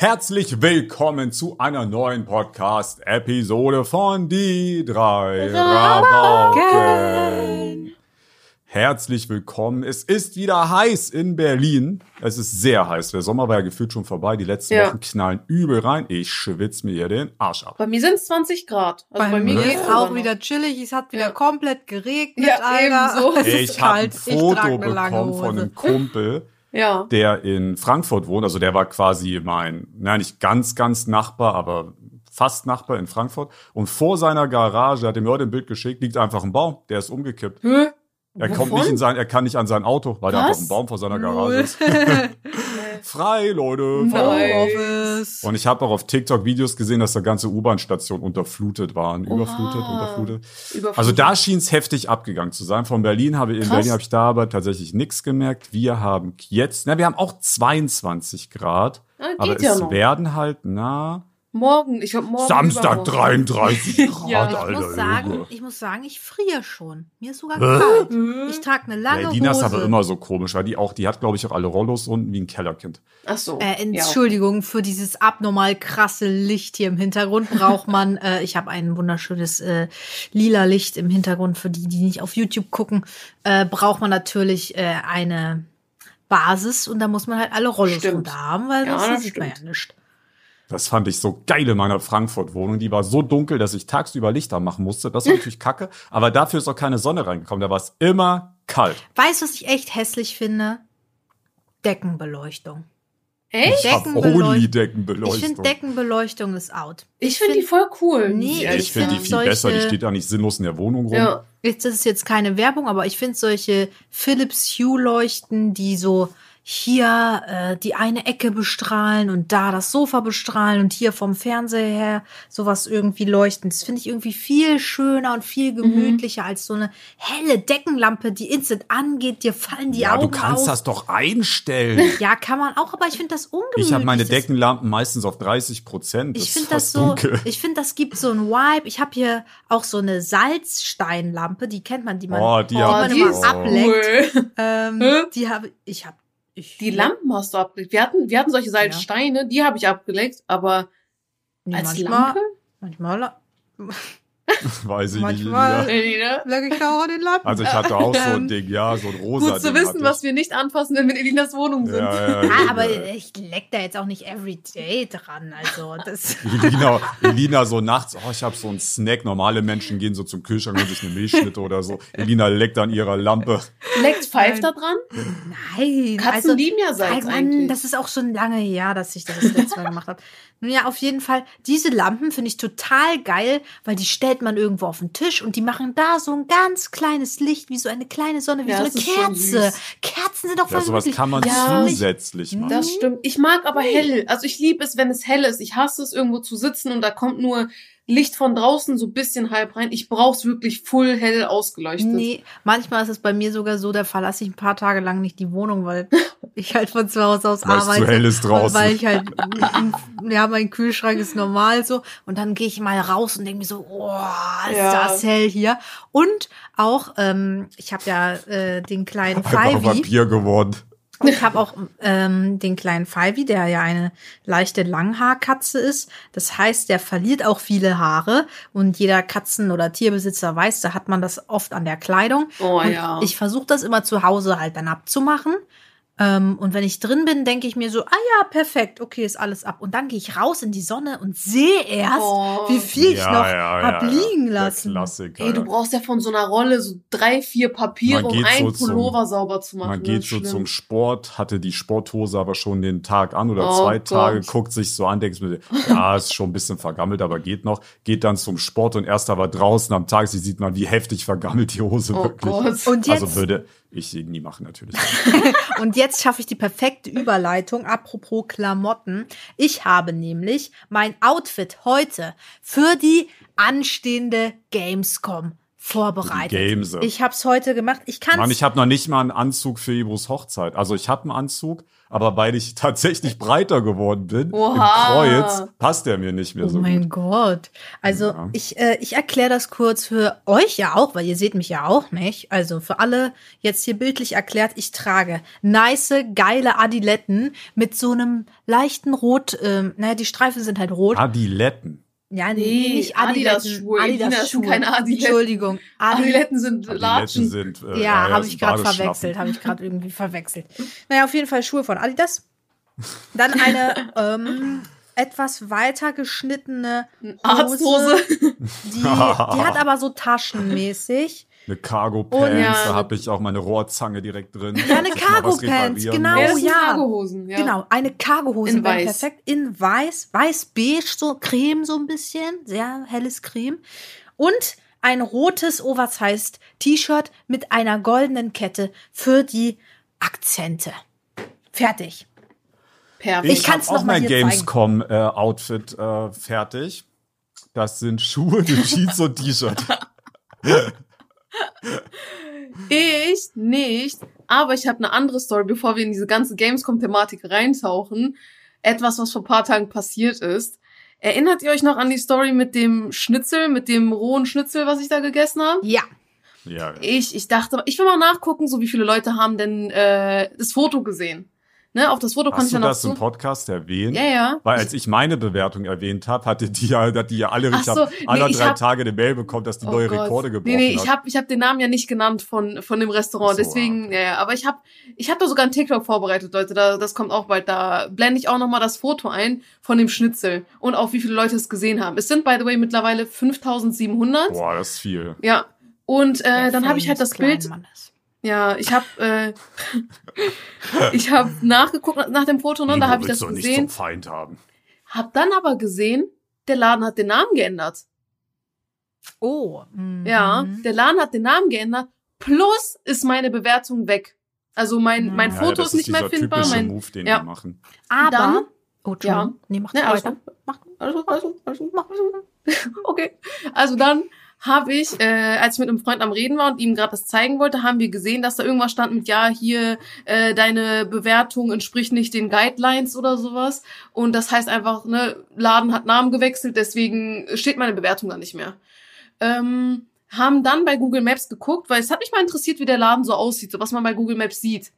Herzlich willkommen zu einer neuen Podcast-Episode von Die drei Rabauken. Herzlich willkommen. Es ist wieder heiß in Berlin. Es ist sehr heiß. Der Sommer war ja gefühlt schon vorbei. Die letzten Ja. Wochen knallen übel rein. Ich schwitze mir hier den Arsch ab. Bei mir sind es 20 Grad. Also bei, bei, mir sogar auch noch. wieder chillig. Es hat wieder Ja. komplett geregnet, Ja, Alter. ebenso. Es ist Ich habe ein kalt. ich Foto trage eine lange bekommen von Hose. einem Kumpel, Ja. der in Frankfurt wohnt. Also der war quasi mein, na nicht ganz, ganz Nachbar, aber fast Nachbar in Frankfurt. Und vor seiner Garage, hat er mir heute ein Bild geschickt, liegt einfach ein Baum. Der ist umgekippt. Hä? Er kommt Wovon? nicht in sein, er kann nicht an sein Auto, weil da Was? einfach ein Baum vor seiner Garage ist. Frei, Leute. Frei. Und ich habe auch auf TikTok Videos gesehen, dass da ganze U-Bahn-Stationen unterflutet waren. Überflutet, Oha. unterflutet. Überflutet. Also da schien es heftig abgegangen zu sein. Von Berlin habe in Krass. Berlin habe ich da aber tatsächlich nichts gemerkt. Wir haben jetzt, na, wir haben auch 22 Grad, Ah, geht aber ja es noch. werden halt, na, Morgen, ich glaube morgen. Samstag übermorgen. 33 Grad, Ja. ich Alter. muss sagen, ich muss sagen, ich friere schon. Mir ist sogar Hä? kalt. Ich trage eine lange ist Hose. aber immer so komisch, weil die auch, die hat glaube ich auch alle Rollos unten wie ein Kellerkind. Ach so. Äh, ja. Entschuldigung für dieses abnormal krasse Licht hier im Hintergrund braucht man. äh, ich habe ein wunderschönes äh, lila Licht im Hintergrund für die, die nicht auf YouTube gucken. Äh, braucht man natürlich äh, eine Basis und da muss man halt alle Rollos Stimmt. runter haben, weil Ja, sonst das sieht man ja stimmt. nicht. Das fand ich so geil in meiner Frankfurt-Wohnung. Die war so dunkel, dass ich tagsüber Lichter machen musste. Das war natürlich kacke. Aber dafür ist auch keine Sonne reingekommen. Da war es immer kalt. Weißt du, was ich echt hässlich finde? Deckenbeleuchtung. Echt? Ich Deckenbeleuchtung. Ich finde Deckenbeleuchtung ist out. Ich finde die voll cool. Nee, Ja, Ich finde die find viel besser. Die steht ja nicht sinnlos in der Wohnung rum. Ja. Jetzt ist jetzt keine Werbung, aber ich finde solche Philips Hue Leuchten, die so hier äh, die eine Ecke bestrahlen und da das Sofa bestrahlen und hier vom Fernseher her sowas irgendwie leuchten. Das finde ich irgendwie viel schöner und viel gemütlicher als so eine helle Deckenlampe, die instant angeht, dir fallen die Ja, Augen du kannst aus. das doch einstellen. Ja, kann man auch, aber ich finde das ungemütlich. Ich habe meine Deckenlampen meistens auf 30 Prozent. Ich finde das so, ich finde, das gibt so ein Vibe. Ich habe hier auch so eine Salzsteinlampe, die kennt man, die man, Oh, die die man ich immer ableckt. Cool. Ähm, die habe ich habe ich Die Lampen hast du abgelegt. Wir hatten, wir hatten solche Salzsteine, die habe ich abgelegt, aber Nee, als manchmal, Lampe? manchmal Weiß ich Manchmal- nicht. Elina? lag ich da auch den Lampen. Also ich hatte auch so ein Ähm, Ding, ja, so ein rosa Gut zu Ding wissen, was wir nicht anfassen, wenn wir in Elinas Wohnung sind. Ja, ja, ja, aber ja. ich leck da jetzt auch nicht everyday dran. Also das. Elina, Elina so nachts, oh, ich habe so einen Snack. Normale Menschen gehen so zum Kühlschrank und sich eine Milchschnitte oder so. Elina leckt an ihrer Lampe. Leckt Pfeif Nein. da dran? Nein. Katzen also, lieben ja Salz Mann, eigentlich. das ist auch schon lange her, dass ich das das letzte Mal gemacht habe. Nun ja, auf jeden Fall, diese Lampen finde ich total geil, weil die stellt man irgendwo auf den Tisch und die machen da so ein ganz kleines Licht, wie so eine kleine Sonne, wie Ja, so eine schon Kerze. Kerzen sind doch voll Ja, sowas gemütlich. kann man Ja. zusätzlich machen. Das stimmt. Ich mag aber hell. Also ich liebe es, wenn es hell ist. Ich hasse es, irgendwo zu sitzen und da kommt nur Licht von draußen so ein bisschen halb rein. Ich brauch's wirklich full hell ausgeleuchtet. Nee, manchmal ist es bei mir sogar so, da verlasse ich ein paar Tage lang nicht die Wohnung, weil ich halt von zu Hause aus Weil es zu arbeite. hell ist draußen. Weil ich halt, ja, mein Kühlschrank ist normal so. Und dann gehe ich mal raus und denke mir so, oh, ist Ja. das hell hier. Und auch, ähm, ich habe ja äh, den kleinen. Vampir geworden. Ich habe auch ähm, den kleinen Fivi, der ja eine leichte Langhaarkatze ist. Das heißt, der verliert auch viele Haare. Und jeder Katzen- oder Tierbesitzer weiß, da hat man das oft an der Kleidung. Oh und ja. Ich versuche das immer zu Hause halt dann abzumachen. Ähm, und wenn ich drin bin, denke ich mir so, ah ja, perfekt, okay, ist alles ab. Und dann gehe ich raus in die Sonne und sehe erst, Oh. wie viel ich Ja, noch ja, hab ja, liegen lassen. Klassiker. Ey, du brauchst ja von so einer Rolle so drei, vier Papiere, um einen so zum- Pullover sauber zu machen. Man Das geht so schlimm. zum Sport, hatte die Sporthose aber schon den Tag an oder Oh zwei Tage, Gott. guckt sich so an, denkt mir, ja, ist schon ein bisschen vergammelt, aber geht noch. Geht dann zum Sport und erst aber draußen am Tag, sie sieht man, wie heftig vergammelt die Hose Oh wirklich. Gott. Und jetzt, Also würde ich sie nie machen, natürlich. Und jetzt schaffe ich die perfekte Überleitung. Apropos Klamotten. Ich habe nämlich mein Outfit heute für die anstehende Gamescom vorbereitet. Die Gamese. Ich hab's heute gemacht. Ich kann's. Mann, ich habe noch nicht mal einen Anzug für Ibros Hochzeit. Also ich habe einen Anzug, aber weil ich tatsächlich breiter geworden bin Oha. im Kreuz, passt der mir nicht mehr Oh so mein gut. Gott. Also Ja. ich, äh, ich erkläre das kurz für euch ja auch, weil ihr seht mich ja auch nicht. Also für alle jetzt hier bildlich erklärt, ich trage nice, geile Adiletten mit so einem leichten Rot, ähm, naja, die Streifen sind halt rot. Adiletten. Ja, Nee, nicht Adidas-Schuhe. Elina, das sind keine Adiletten. Entschuldigung. Adi Adiletten sind Adiletten Latschen. sind äh, ja, habe ist ich gerade verwechselt, habe ich gerade irgendwie verwechselt. Naja, auf jeden Fall Schuhe von Adidas. Dann eine ähm, etwas weiter geschnittene Arzthose. Die, die hat aber so taschenmäßig. Eine Cargo Oh, Pants, ja. da habe ich auch meine Rohrzange direkt drin. Ja, eine Cargo Pants, genau. muss. Ja, ja. Cargohosen. Ja. Genau, eine Cargohose In wäre weiß. perfekt. In weiß, weiß-beige, so Creme so ein bisschen. Sehr helles Creme. Und ein rotes Oversized T-Shirt mit einer goldenen Kette für die Akzente. Fertig. Perfekt. Ich Ich, kann's habe noch auch mal mein hier zeigen. Gamescom-Outfit äh, fertig. Das sind Schuhe, eine Jeans und T-Shirt. Ich nicht, aber ich habe eine andere Story, bevor wir in diese ganze Gamescom-Thematik reintauchen. Etwas, was vor ein paar Tagen passiert ist. Erinnert ihr euch noch an die Story mit dem Schnitzel, mit dem rohen Schnitzel, was ich da gegessen habe? Ja. Ja, Ich, ich dachte, ich will mal nachgucken, so wie viele Leute haben denn äh, das Foto gesehen. Ne, auf das Foto konnte hast ich du dann auch das im. Podcast erwähnt? Ja, ja. Weil als ich meine Bewertung erwähnt habe, hatte die ja, hat die ja alle, Ach ich so, habe nee, alle ich drei hab- Tage eine Mail bekommen, dass die Oh neue Gott. Rekorde gebrochen Nee, nee, ich hat. habe ich hab den Namen ja nicht genannt von, von dem Restaurant, so, deswegen, okay. ja, ja, aber ich habe ich hab da sogar einen TikTok vorbereitet, Leute, da, das kommt auch bald, da blende ich auch nochmal das Foto ein von dem Schnitzel und auch wie viele Leute es gesehen haben. Es sind, by the way, mittlerweile 5700. Boah, das ist viel. Ja, und äh, dann habe ich halt das Bild, Mannes. Ja, ich habe äh, ich habe nachgeguckt nach dem Foto, ne, da habe ich das du nicht gesehen, zum Feind haben. hab dann aber gesehen, der Laden hat den Namen geändert. Oh. mhm. Ja, der Laden hat den Namen geändert. Plus ist meine Bewertung weg. Also mein, mein Ja, ja, Foto ist nicht mehr findbar. Mein, Move, den ja. machen. Aber. Dann- oh. Ja. Nee, mach Ne, alles. Mach. alles alles alles mach. Okay. Also dann habe ich, äh, als ich mit einem Freund am Reden war und ihm gerade das zeigen wollte, haben wir gesehen, dass da irgendwas stand mit, ja, hier, äh, deine Bewertung entspricht nicht den Guidelines oder sowas. Und das heißt einfach, ne, Laden hat Namen gewechselt, deswegen steht meine Bewertung da nicht mehr. Ähm, haben dann bei Google Maps geguckt, weil es hat mich mal interessiert, wie der Laden so aussieht, so was man bei Google Maps sieht.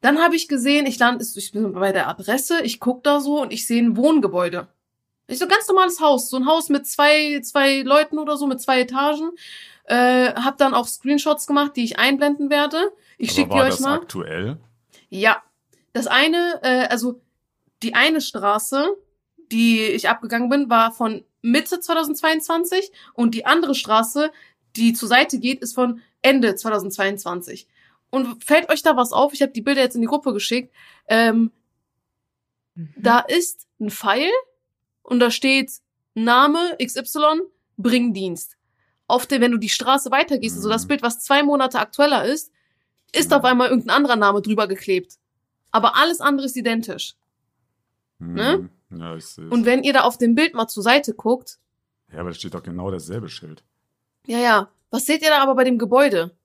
Dann habe ich gesehen, ich lande, ich bin bei der Adresse, ich guck da so und ich sehe ein Wohngebäude. Ich so ein ganz normales Haus, so ein Haus mit zwei, zwei Leuten oder so, mit zwei Etagen. Äh, hab dann auch Screenshots gemacht, die ich einblenden werde. Ich schicke die war euch das mal. aktuell? Ja. Das eine, äh, also die eine Straße, die ich abgegangen bin, war von Mitte 2022 und die andere Straße, die zur Seite geht, ist von Ende 2022. Und fällt euch da was auf? Ich habe die Bilder jetzt in die Gruppe geschickt. Ähm, Mhm. da ist ein Pfeil und da steht Name XY, Bringdienst. Auf der, wenn du die Straße weitergehst, also das Mhm. Bild, was zwei Monate aktueller ist, ist auf einmal irgendein anderer Name drüber geklebt. Aber alles andere ist identisch. Ne? Hm, Ja, ich sehe Und wenn ihr da auf dem Bild mal zur Seite guckt, Ja, aber da steht doch genau dasselbe Schild. ja, ja, was seht ihr da aber bei dem Gebäude?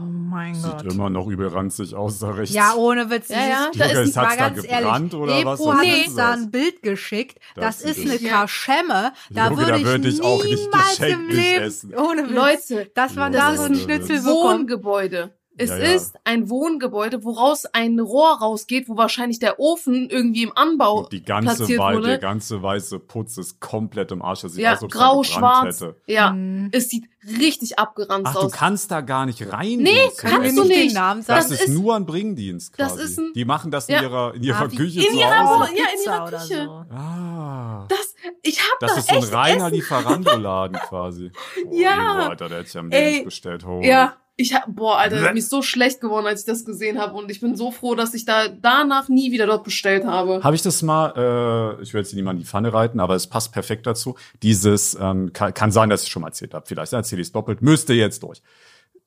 Oh mein Sieht Gott. immer noch übel ranzig aus, da rechts. Ja, ohne Witz. Ja, ja, dieses- da ist- hat's da ganz gebrannt ehrlich. oder was? Ebro Was uns da das? ein Bild geschickt. Das, Das ist sieht eine Ja. Kaschemme. Da Junge, würde da ich, würde ich auch richtig niemals im geschenkt nicht Leben, essen. ohne Witz, Leute, dass man Ja, da das so ist ein ein Schnitzel bekommt. Wohngebäude. Es Ja, ja. ist ein Wohngebäude, woraus ein Rohr rausgeht, wo wahrscheinlich der Ofen irgendwie im Anbau Und die ganze platziert Wei wurde. der ganze weiße Putz ist komplett im Arsch. Das sieht ja, aus, als ob es grau, schwarz. hätte. Ja, Hm. es sieht richtig abgeranzt Ach, du aus. kannst da gar nicht rein. Nee, kannst du nicht den Namen Das, sagen? Das ist ist- nur ein Bringdienst das quasi. ist ein- die machen das in Ja. ihrer, in ihrer Ah, Küche in zu ihrer Hause. Ja, in ihrer Küche. so. Ah. Das, ich hab Das da ist so ein reiner. Lieferandoladen quasi. Oh, Ja. Alter, der hätte ich am Ey, bestellt. Oh. Ja, ich hab, boah, Alter, mir ist so schlecht geworden, als ich das gesehen habe und ich bin so froh, dass ich da danach nie wieder dort bestellt habe. Habe ich das mal, äh, ich will jetzt niemand in die Pfanne reiten, aber es passt perfekt dazu. Dieses, ähm, kann, kann sein, dass ich schon mal erzählt habe. Vielleicht erzähle ich es doppelt, müsste jetzt durch.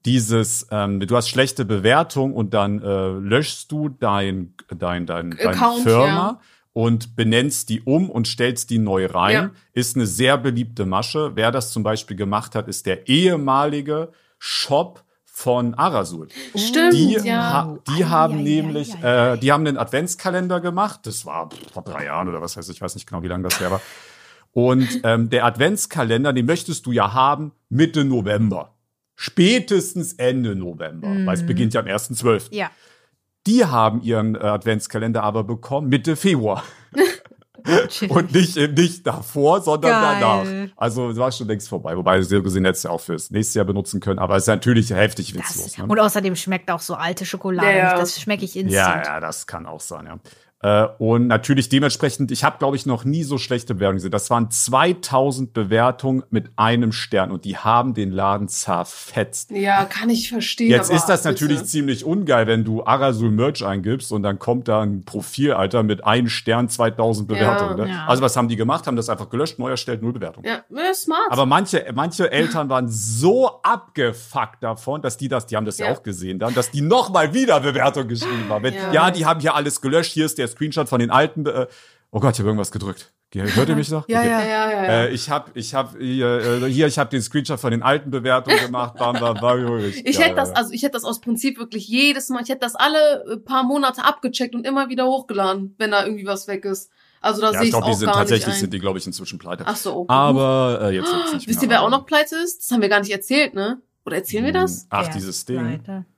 Dieses, ähm, du hast schlechte Bewertung und dann äh, löschst du dein, dein, dein, dein Account, Firma ja. und benennst die um und stellst die neu rein. Ja. Ist eine sehr beliebte Masche. Wer das zum Beispiel gemacht hat, ist der ehemalige Shop von Arasul. Stimmt, Die, ja. ha die Ei, haben ei, nämlich, ei, äh, die haben einen Adventskalender gemacht. Das war vor drei Jahren oder was heißt, ich weiß nicht genau, wie lange das her war. Und ähm, der Adventskalender, den möchtest du ja haben Mitte November. Spätestens Ende November, weil es beginnt ja am 1.12. Ja. Die haben ihren äh, Adventskalender aber bekommen Mitte Februar. Und nicht, äh, nicht davor, sondern Geil. danach. Also es war schon längst vorbei. Wobei sie gesehen hätte es ja auch fürs nächste Jahr benutzen können. Aber es ist natürlich heftig witzlos. Das, Ne? und außerdem schmeckt auch so alte Schokolade Ja, ja. Das schmecke ich instant. Ja, ja, das kann auch sein, ja. Äh, und natürlich dementsprechend, ich habe, glaube ich, noch nie so schlechte Bewertungen gesehen. Das waren 2000 Bewertungen mit einem Stern und die haben den Laden zerfetzt. Ja, kann ich verstehen. Jetzt ist das bitte. natürlich ziemlich ungeil, wenn du Arasul Merch eingibst und dann kommt da ein Profil, Alter, mit einem Stern 2000 Bewertungen. ne? Ja. Also was haben die gemacht? Haben das einfach gelöscht, neu erstellt, null Bewertung. Ja, ja, smart. Aber manche, manche Eltern waren so abgefuckt davon, dass die das, die haben das ja, Ja. auch gesehen dann, dass die nochmal wieder Bewertung geschrieben haben. Wenn, ja. Ja. die haben hier alles gelöscht, hier ist der Screenshot von den alten. Äh, oh Gott, ich habe irgendwas gedrückt. Hört ihr mich noch? Ja, Okay. ja. ja, ja, ja. Äh, ich habe ich hab hier, äh, hier ich habe den Screenshot von den alten Bewertungen gemacht. Bam, bam, bam, ich ja, hätte das, ja. also ich hätte das aus Prinzip wirklich jedes Mal, ich hätte das alle äh, paar Monate abgecheckt und immer wieder hochgeladen, wenn da irgendwie was weg ist. Also da ja, sehe ich ich glaube, die auch sind gar tatsächlich nicht ein. sind die, glaube ich, inzwischen pleite. Ach so, okay. Aber äh, jetzt wird's nicht Wisst ihr, wer auch noch pleite ist? Das haben wir gar nicht erzählt, ne? Oder erzählen wir das? Ach, Ja, dieses Ding.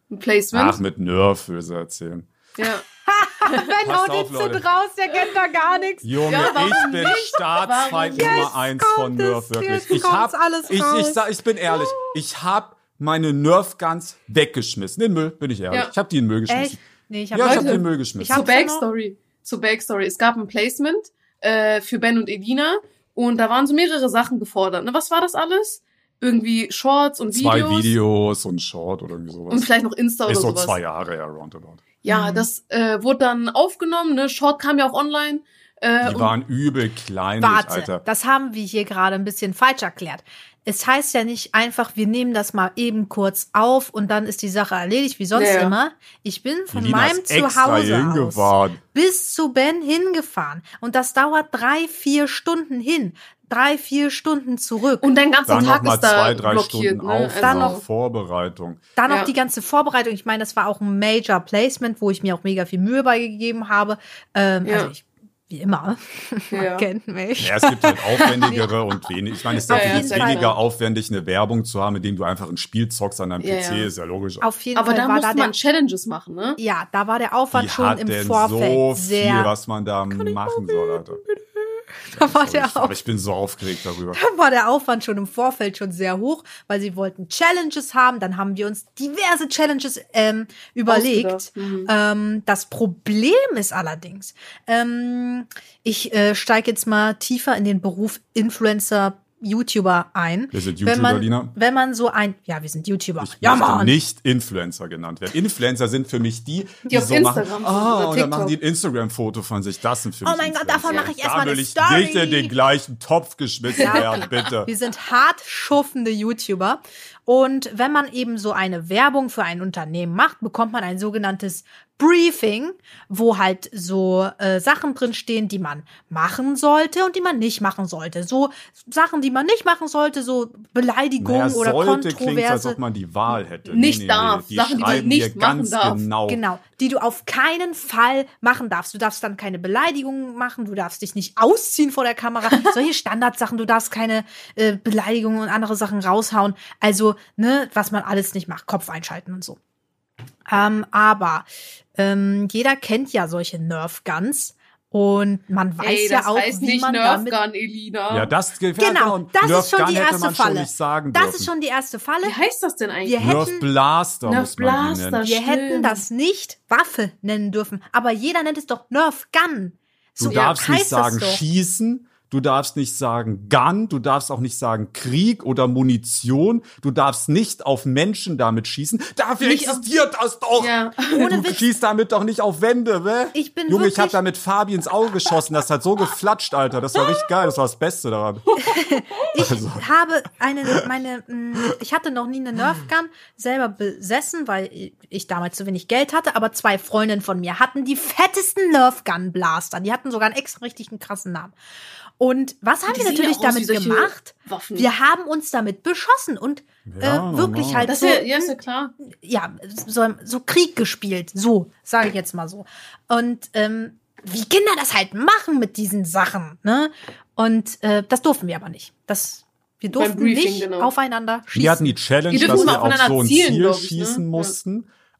Ein Placement? Ach, mit Nerf will sie erzählen. Ja. Wenn Passt haut auf, den Zinn Leute. raus, der kennt da gar nichts. Junge, Ja, ich bin nicht? Staatsfeind Warum Nummer eins von Nerf, wirklich. Ich hab, alles ich, ich, sag, ich bin ehrlich, ich hab meine Nerf Guns weggeschmissen. In den Müll, bin ich ehrlich. Ja. Ich hab die in den Müll geschmissen. Echt? Nee, ich hab Ja, ich hab Leute, die in den Müll geschmissen. ich hab- Zur Backstory. Zur Backstory. Es gab ein Placement äh, für Ben und Elina und da waren so mehrere Sachen gefordert. Ne? Was war das alles? Irgendwie Shorts und Zwei Videos. Videos und Short oder irgendwie sowas. Und vielleicht noch Insta ist oder so sowas. zwei Jahre, ja, roundabout. Ja, Mhm. das äh, wurde dann aufgenommen. Ne? Short kam ja auch online. Äh, Die waren übel kleinlich, Warte, Alter. das haben wir hier gerade ein bisschen falsch erklärt. Es heißt ja nicht einfach, wir nehmen das mal eben kurz auf und dann ist die Sache erledigt, wie sonst Ja, ja. immer. Ich bin von Lina meinem Zuhause aus bis zu Ben hingefahren. Und das dauert drei, vier Stunden hin, drei, vier Stunden zurück. und dein ganzer Dann Tag noch mal ist da zwei, drei blockiert. Stunden ne? Dann also, noch- Vorbereitung. Dann noch Ja. die ganze Vorbereitung. Ich meine, das war auch ein Major Placement, wo ich mir auch mega viel Mühe beigegeben habe. Ähm, Ja. Also ich, wie immer, man Ja. kennt mich. Ja, es gibt halt aufwendigere und wenig. Ich meine, es ist Ja, ja, weniger aufwendig, eine Werbung zu haben, indem du einfach ein Spiel zockst an deinem Ja, PC, ja. ist ja logisch. Auf jeden aber Fall da war musste da der man Challenges machen, ne? Ja, da war der Aufwand Die schon hat im denn Vorfeld so sehr. viel, was man da machen soll, Alter. da war Sorry, der aber Auf ich bin so aufgeregt darüber. war der Aufwand schon im Vorfeld schon sehr hoch, weil sie wollten Challenges haben. Dann haben wir uns diverse Challenges ähm, überlegt. Mhm. Ähm, das Problem ist allerdings, ähm, ich äh, steige jetzt mal tiefer in den Beruf Influencer. YouTuber ein. Wir sind wenn YouTuber, man, Lina. Wenn man so ein, ja, wir sind YouTuber. Ich ja, Mann. nicht Influencer genannt werden. Influencer sind für mich die, die, auf so machen, Instagram sind oh, und dann machen die ein Instagram-Foto von sich. Das sind für Oh mich mein Gott, Influencer. davon mache ich Da erstmal will eine ich Story. nicht in den gleichen Topf geschmissen Ja. werden, bitte. Wir sind hart schuffende YouTuber. Und wenn man eben so eine Werbung für ein Unternehmen macht, bekommt man ein sogenanntes Briefing, wo halt so äh, Sachen drin stehen, die man machen sollte und die man nicht machen sollte. So Sachen, die man nicht machen sollte, so Beleidigungen Naja, oder sollte klingt, als Kontroverse. ob man die Wahl hätte. Nicht darf. Die Sachen, die du nicht machen ganz darf. genau. Genau, die du auf keinen Fall machen darfst. Du darfst dann keine Beleidigungen machen, du darfst dich nicht ausziehen vor der Kamera. Solche Standardsachen, du darfst keine äh, Beleidigungen und andere Sachen raushauen. Also, ne, was man alles nicht macht, Kopf einschalten und so. Ähm, aber ähm, jeder kennt ja solche Nerf Guns und man weiß Ey, ja das auch, heißt wie nicht man Nerf damit Gun, Elina. Ja, das gefällt Genau, das Nerf ist schon Gun die hätte erste man schon Falle. nicht sagen Das ist schon die erste Falle. Wie heißt das denn eigentlich? Wir hätten- Nerf Blaster Nerf muss man die Blaster. nennen. Wir Stimmt. hätten das nicht Waffe nennen dürfen, aber jeder nennt es doch Nerf Gun. Du So darfst nicht heißt das sagen doch. schießen, du darfst nicht sagen Gun, du darfst auch nicht sagen Krieg oder Munition, du darfst nicht auf Menschen damit schießen. Dafür Nicht existiert das doch. Ja. Du Witz. schießt damit doch nicht auf Wände, ne? Ich bin Junge, ich wirklich- hab damit Fabi ins Auge geschossen, das hat so geflatscht, Alter. Das war richtig geil, das war das Beste daran. Ich Also. habe eine, meine, mh, ich hatte noch nie eine Nerf Gun selber besessen, weil ich damals zu wenig Geld hatte, aber zwei Freundinnen von mir hatten die fettesten Nerf Gun Blaster. Die hatten sogar einen extra richtig einen krassen Namen. Und was haben Die wir natürlich damit gemacht? Waffen. Wir haben uns damit beschossen und Ja, äh, wirklich normal. halt Das so, ist ja, ja, ist ja klar. ja, so, so Krieg gespielt. So, sage ich jetzt mal so. Und ähm, wie Kinder das halt machen mit diesen Sachen, ne? Und äh, das durften wir aber nicht. Das, wir durften Briefing, nicht genau. aufeinander schießen. Wir hatten die Challenge, dass wir auf so ein zielen, Ziel glaub ich, ne? schießen Ja.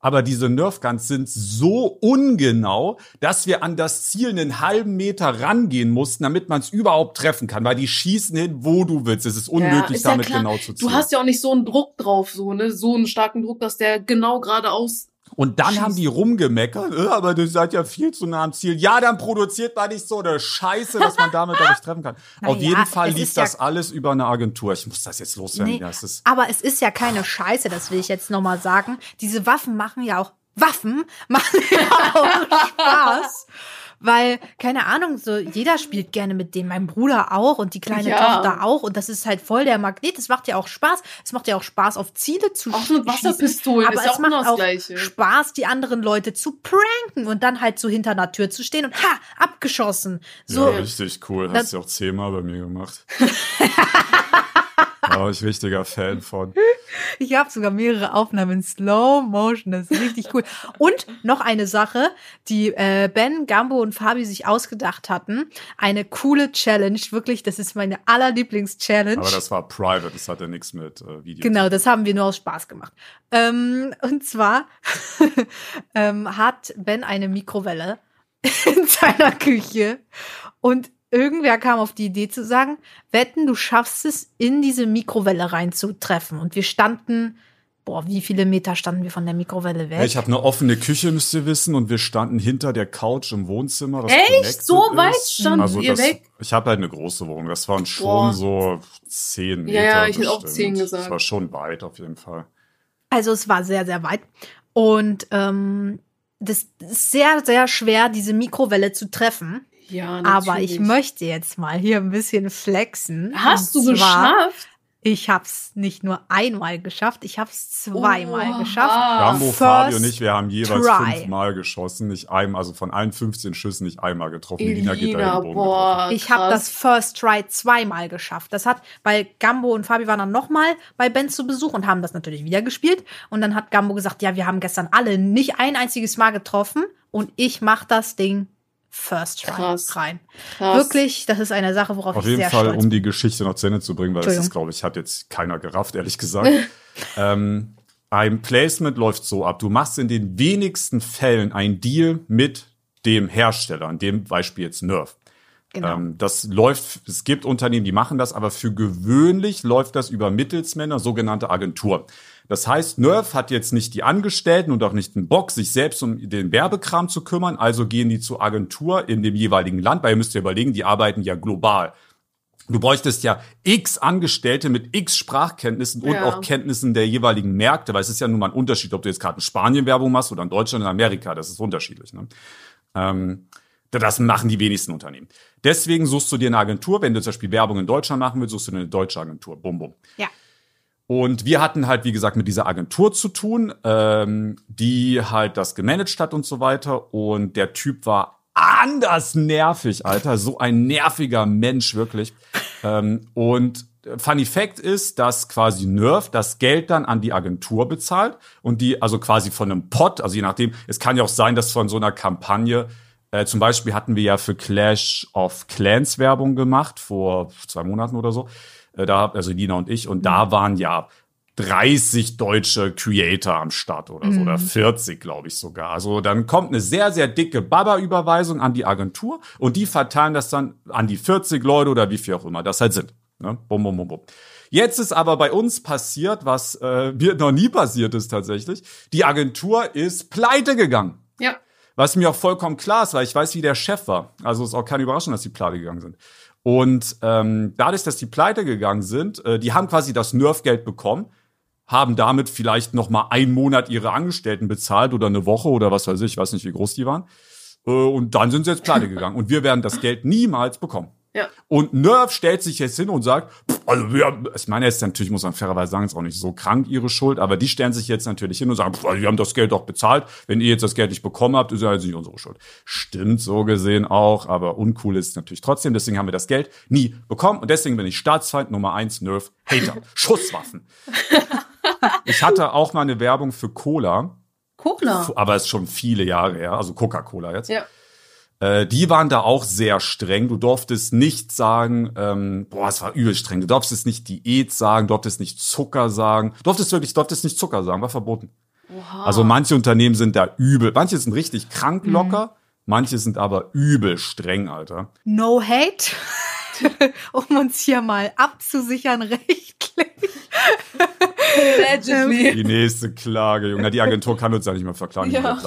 Aber diese Nerfguns sind so ungenau, dass wir an das Ziel einen halben Meter rangehen mussten, damit man es überhaupt treffen kann. Weil die schießen hin, wo du willst. Es ist unmöglich, ist ja damit klar. genau zu zielen. Du hast ja auch nicht so einen Druck drauf, so, ne? So einen starken Druck, dass der genau geradeaus. Und dann Schießen. haben die rumgemeckert, äh, aber du seid ja viel zu nah am Ziel. Ja, dann produziert man nicht so eine Scheiße, dass man damit doch nicht treffen kann. Na Auf ja, jeden Fall lief ist ja- das alles über eine Agentur. Ich muss das jetzt loswerden. Nee, Ja, es ist aber es ist ja keine Scheiße, das will ich jetzt nochmal sagen. Diese Waffen machen ja auch, Waffen machen ja auch Spaß. Weil, keine Ahnung, so jeder spielt gerne mit dem. Mein Bruder auch und die kleine Ja. Tochter auch. Und das ist halt voll der Magnet. Es macht ja auch Spaß. Es macht ja auch Spaß, auf Ziele zu Auch mit schießen. Wasserpistolen Aber ist ja es auch immer macht das auch Gleiche. Spaß, die anderen Leute zu pranken und dann halt so hinter einer Tür zu stehen und ha, abgeschossen. So, ja, richtig cool. Das- Hast du auch zehnmal bei mir gemacht. War ich richtiger Fan von. Ich habe sogar mehrere Aufnahmen in Slow Motion. Das ist richtig cool. Und noch eine Sache, die äh, Ben, Gambo und Fabi sich ausgedacht hatten. Eine coole Challenge. Wirklich, das ist meine allerlieblings-Challenge. Aber das war private, das hatte nichts mit äh, Video. Genau, das haben wir nur aus Spaß gemacht. Ähm, und zwar ähm, hat Ben eine Mikrowelle in seiner Küche und irgendwer kam auf die Idee zu sagen, wetten, du schaffst es, in diese Mikrowelle reinzutreffen. Und wir standen, boah, wie viele Meter standen wir von der Mikrowelle weg? Ich habe eine offene Küche, müsst ihr wissen, und wir standen hinter der Couch im Wohnzimmer. Echt? So weit ist. standen also ihr das, weg? Ich habe halt eine große Wohnung. Das waren schon Boah. so zehn Meter. Ja, ja, ich hätte auch zehn gesagt. Das war schon weit auf jeden Fall. Also es war sehr, sehr weit. Und ähm, das ist sehr, sehr schwer, diese Mikrowelle zu treffen. Ja, Aber ich natürlich. möchte jetzt mal hier ein bisschen flexen. Hast du geschafft? Ich hab's nicht nur einmal geschafft, ich hab's zweimal Oha. geschafft. Rambo, First Fabio und ich, wir haben jeweils try. fünfmal geschossen, nicht einmal, also von allen 15 Schüssen nicht einmal getroffen. Geht da Elina, den Boden boah. Ich habe das First Try zweimal geschafft. Das hat, weil Gambo und Fabi waren dann nochmal bei Ben zu Besuch und haben das natürlich wieder gespielt. Und dann hat Gambo gesagt, ja, wir haben gestern alle nicht ein einziges Mal getroffen und ich mach das Ding First Try Krass. rein. Krass. Wirklich, das ist eine Sache, worauf Auf ich jeden sehr Fall, stolz um die Geschichte noch zu Ende zu bringen, weil das ist, glaube ich, hat jetzt keiner gerafft, ehrlich gesagt. ähm, ein Placement läuft so ab. Du machst in den wenigsten Fällen einen Deal mit dem Hersteller, in dem Beispiel jetzt Nerf. Genau. Ähm, das läuft, es gibt Unternehmen, die machen das, aber für gewöhnlich läuft das über Mittelsmänner, sogenannte Agentur. Das heißt, Nerf hat jetzt nicht die Angestellten und auch nicht den Bock, sich selbst um den Werbekram zu kümmern, also gehen die zur Agentur in dem jeweiligen Land, weil ihr müsst ja überlegen, die arbeiten ja global. Du bräuchtest ja x Angestellte mit x Sprachkenntnissen und Ja. auch Kenntnissen der jeweiligen Märkte, weil es ist ja nun mal ein Unterschied, ob du jetzt gerade in Spanien Werbung machst oder in Deutschland oder in Amerika, das ist unterschiedlich. Ne? Ähm, das machen die wenigsten Unternehmen. Deswegen suchst du dir eine Agentur. Wenn du zum Beispiel Werbung in Deutschland machen willst, suchst du dir eine deutsche Agentur. Bum, bum. ja. Und wir hatten halt, wie gesagt, mit dieser Agentur zu tun, ähm, die halt das gemanagt hat und so weiter. Und der Typ war anders nervig, Alter. So ein nerviger Mensch, wirklich. ähm, und Funny Fact ist, dass quasi Nerf das Geld dann an die Agentur bezahlt und die, also quasi von einem Pot, also je nachdem, es kann ja auch sein, dass von so einer Kampagne, äh, zum Beispiel hatten wir ja für Clash of Clans Werbung gemacht, vor zwei Monaten oder so. Äh, da, also Lina und ich, und da waren ja 30 deutsche Creator am Start oder so, oder 40, glaube ich sogar. Also dann kommt eine sehr, sehr dicke Baba-Überweisung an die Agentur und die verteilen das dann an die 40 Leute oder wie viel auch immer das halt sind. Ne? Bum, bum, bum, bum. Jetzt ist aber bei uns passiert, was äh, mir noch nie passiert ist tatsächlich. Die Agentur ist pleite gegangen. Ja. Was mir auch vollkommen klar ist, weil ich weiß, wie der Chef war. Also ist auch keine Überraschung, dass die pleite gegangen sind. Und ähm, dadurch, dass die pleite gegangen sind, äh, die haben quasi das Nerf-Geld bekommen, haben damit vielleicht noch mal einen Monat ihre Angestellten bezahlt oder eine Woche oder was weiß ich, ich weiß nicht, wie groß die waren. Äh, und dann sind sie jetzt pleite gegangen. Und wir werden das Geld niemals bekommen. Ja. Und Nerf stellt sich jetzt hin und sagt, pff, also wir haben, ich meine jetzt natürlich, muss man fairerweise sagen, ist auch nicht so krank ihre Schuld, aber die stellen sich jetzt natürlich hin und sagen, pff, also wir haben das Geld doch bezahlt, wenn ihr jetzt das Geld nicht bekommen habt, ist ja jetzt nicht unsere Schuld. Stimmt so gesehen auch, aber uncool ist es natürlich trotzdem, deswegen haben wir das Geld nie bekommen und deswegen bin ich Staatsfeind Nummer eins, Nerf, Hater, Schusswaffen. Ich hatte auch mal eine Werbung für Cola, Cola. aber es ist schon viele Jahre her, also Coca-Cola jetzt. Ja. Äh, die waren da auch sehr streng. Du durftest nicht sagen, ähm, boah, es war übel streng. Du durftest nicht Diät sagen, du durftest nicht Zucker sagen. Du durftest wirklich, du durftest nicht Zucker sagen, war verboten. Oha. Also manche Unternehmen sind da übel. Manche sind richtig krank locker, manche sind aber übel streng, Alter. No hate, um uns hier mal abzusichern rechtlich. Allegedly. Die nächste Klage, Junge. Die Agentur kann uns ja nicht mehr verklagen, Ja.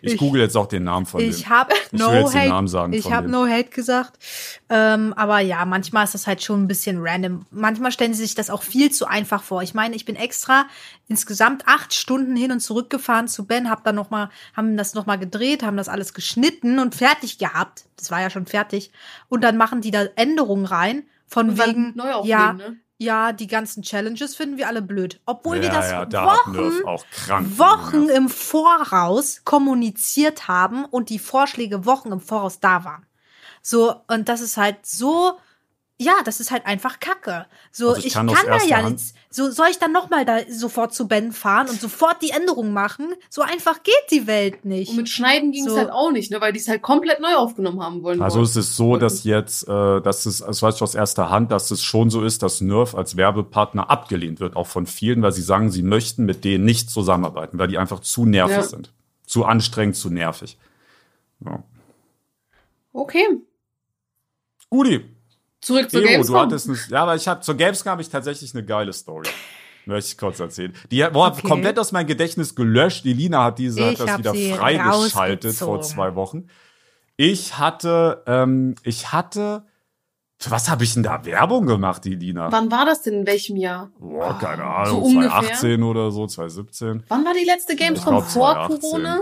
Ich, Ich- google jetzt auch den Namen von Ich dem. habe Ich no will jetzt den hate. Namen sagen ich habe no hate gesagt. Ähm, aber ja, manchmal ist das halt schon ein bisschen random. Manchmal stellen sie sich das auch viel zu einfach vor. Ich meine, ich bin extra insgesamt acht Stunden hin und zurück gefahren zu Ben, hab dann noch mal, haben das noch mal gedreht, haben das alles geschnitten und fertig gehabt. Das war ja schon fertig. Und dann machen die da Änderungen rein von wegen ja, ne? Ja, die ganzen Challenges finden wir alle blöd, obwohl wir ja, das ja, da Wochen. Wochen im Voraus kommuniziert haben und die Vorschläge Wochen im Voraus da waren. So, und das ist halt so, ja, das ist halt einfach Kacke. So, Also ich ich, kann kann, da ja Hand- nichts. So, soll ich dann nochmal da sofort zu Ben fahren und sofort die Änderung machen? So einfach geht die Welt nicht. Und mit Schneiden ging es So. halt auch nicht, ne? weil die es halt komplett neu aufgenommen haben wollen. Also es ist so, dass jetzt, äh, dass es, das weiß ich aus erster Hand, dass es schon so ist, dass Nerf als Werbepartner abgelehnt wird, auch von vielen, weil sie sagen, sie möchten mit denen nicht zusammenarbeiten, weil die einfach zu nervig Ja. sind. Zu anstrengend, zu nervig. Ja. Okay, Guti, zurück zur Ero, du Gamescom. hattest eine, ja, aber ich habe zur Gamescom habe ich tatsächlich eine geile Story. Möchte ich kurz erzählen. Die war Okay. komplett aus meinem Gedächtnis gelöscht. Die Lina hat diese hat das wieder freigeschaltet vor zwei Wochen. Ich hatte, ähm, ich hatte, für was habe ich denn da Werbung gemacht, die Lina? Wann war das denn? In welchem Jahr? Boah, keine So Ahnung, ungefähr? 2018 oder so, 2017. Wann war die letzte Gamescom? Vor 2018. Corona?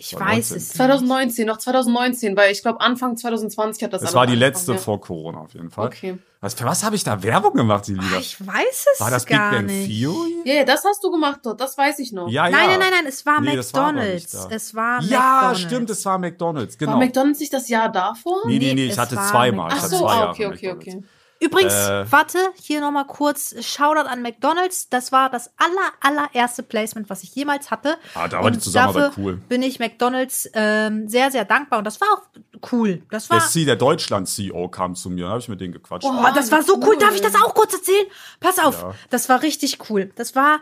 Ich 2019. weiß es. nicht. 2019, noch 2019, weil ich glaube Anfang 2020 hat das Das war die angefangen, letzte ja. vor Corona auf jeden Fall. Okay. Was, für was habe ich da Werbung gemacht, die Lina? Ah, Ich weiß es War das Big gar Bang nicht. Theory? Ja, ja, das hast du gemacht dort, das weiß ich noch. Ja, ja. Nein, nein, nein, nein, es war Nee, war McDonald's. da. es war Ja, McDonald's. stimmt, es war McDonald's, genau. War McDonalds nicht das Jahr davor? Nee, nee, nee, Nee, ich hatte war zweimal. Ich Ach hatte so, zwei ah, Jahre okay, okay, McDonald's. okay. Übrigens, Äh. warte, hier nochmal kurz Shoutout an McDonalds. Das war das aller, allererste Placement, was ich jemals hatte. Ah, da war die Zusammenarbeit cool. bin ich McDonalds ähm, sehr, sehr dankbar. Und das war auch cool. Das war, Der, C, der Deutschland-CEO kam zu mir, da habe ich mit denen gequatscht. Oh. das war so cool. Darf ich das auch kurz erzählen? Pass auf, Ja. das war richtig cool. Das war,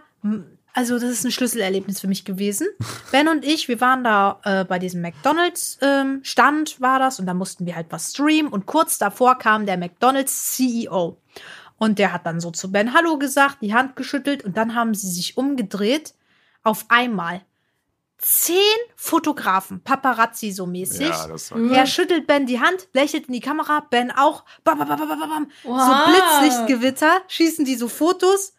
also das ist ein Schlüsselerlebnis für mich gewesen. Ben und ich, wir waren da äh, bei diesem McDonalds-Stand, war das. Und da mussten wir halt was streamen. Und kurz davor kam der McDonalds-CEO. Und der hat dann so zu Ben Hallo gesagt, die Hand geschüttelt. Und dann haben sie sich umgedreht. Auf einmal. Zehn Fotografen, Paparazzi so mäßig. Ja, das war. Er schüttelt Ben die Hand, lächelt in die Kamera, Ben auch. Bam, bam, bam, bam, bam, bam. So. Blitzlichtgewitter, schießen die so Fotos.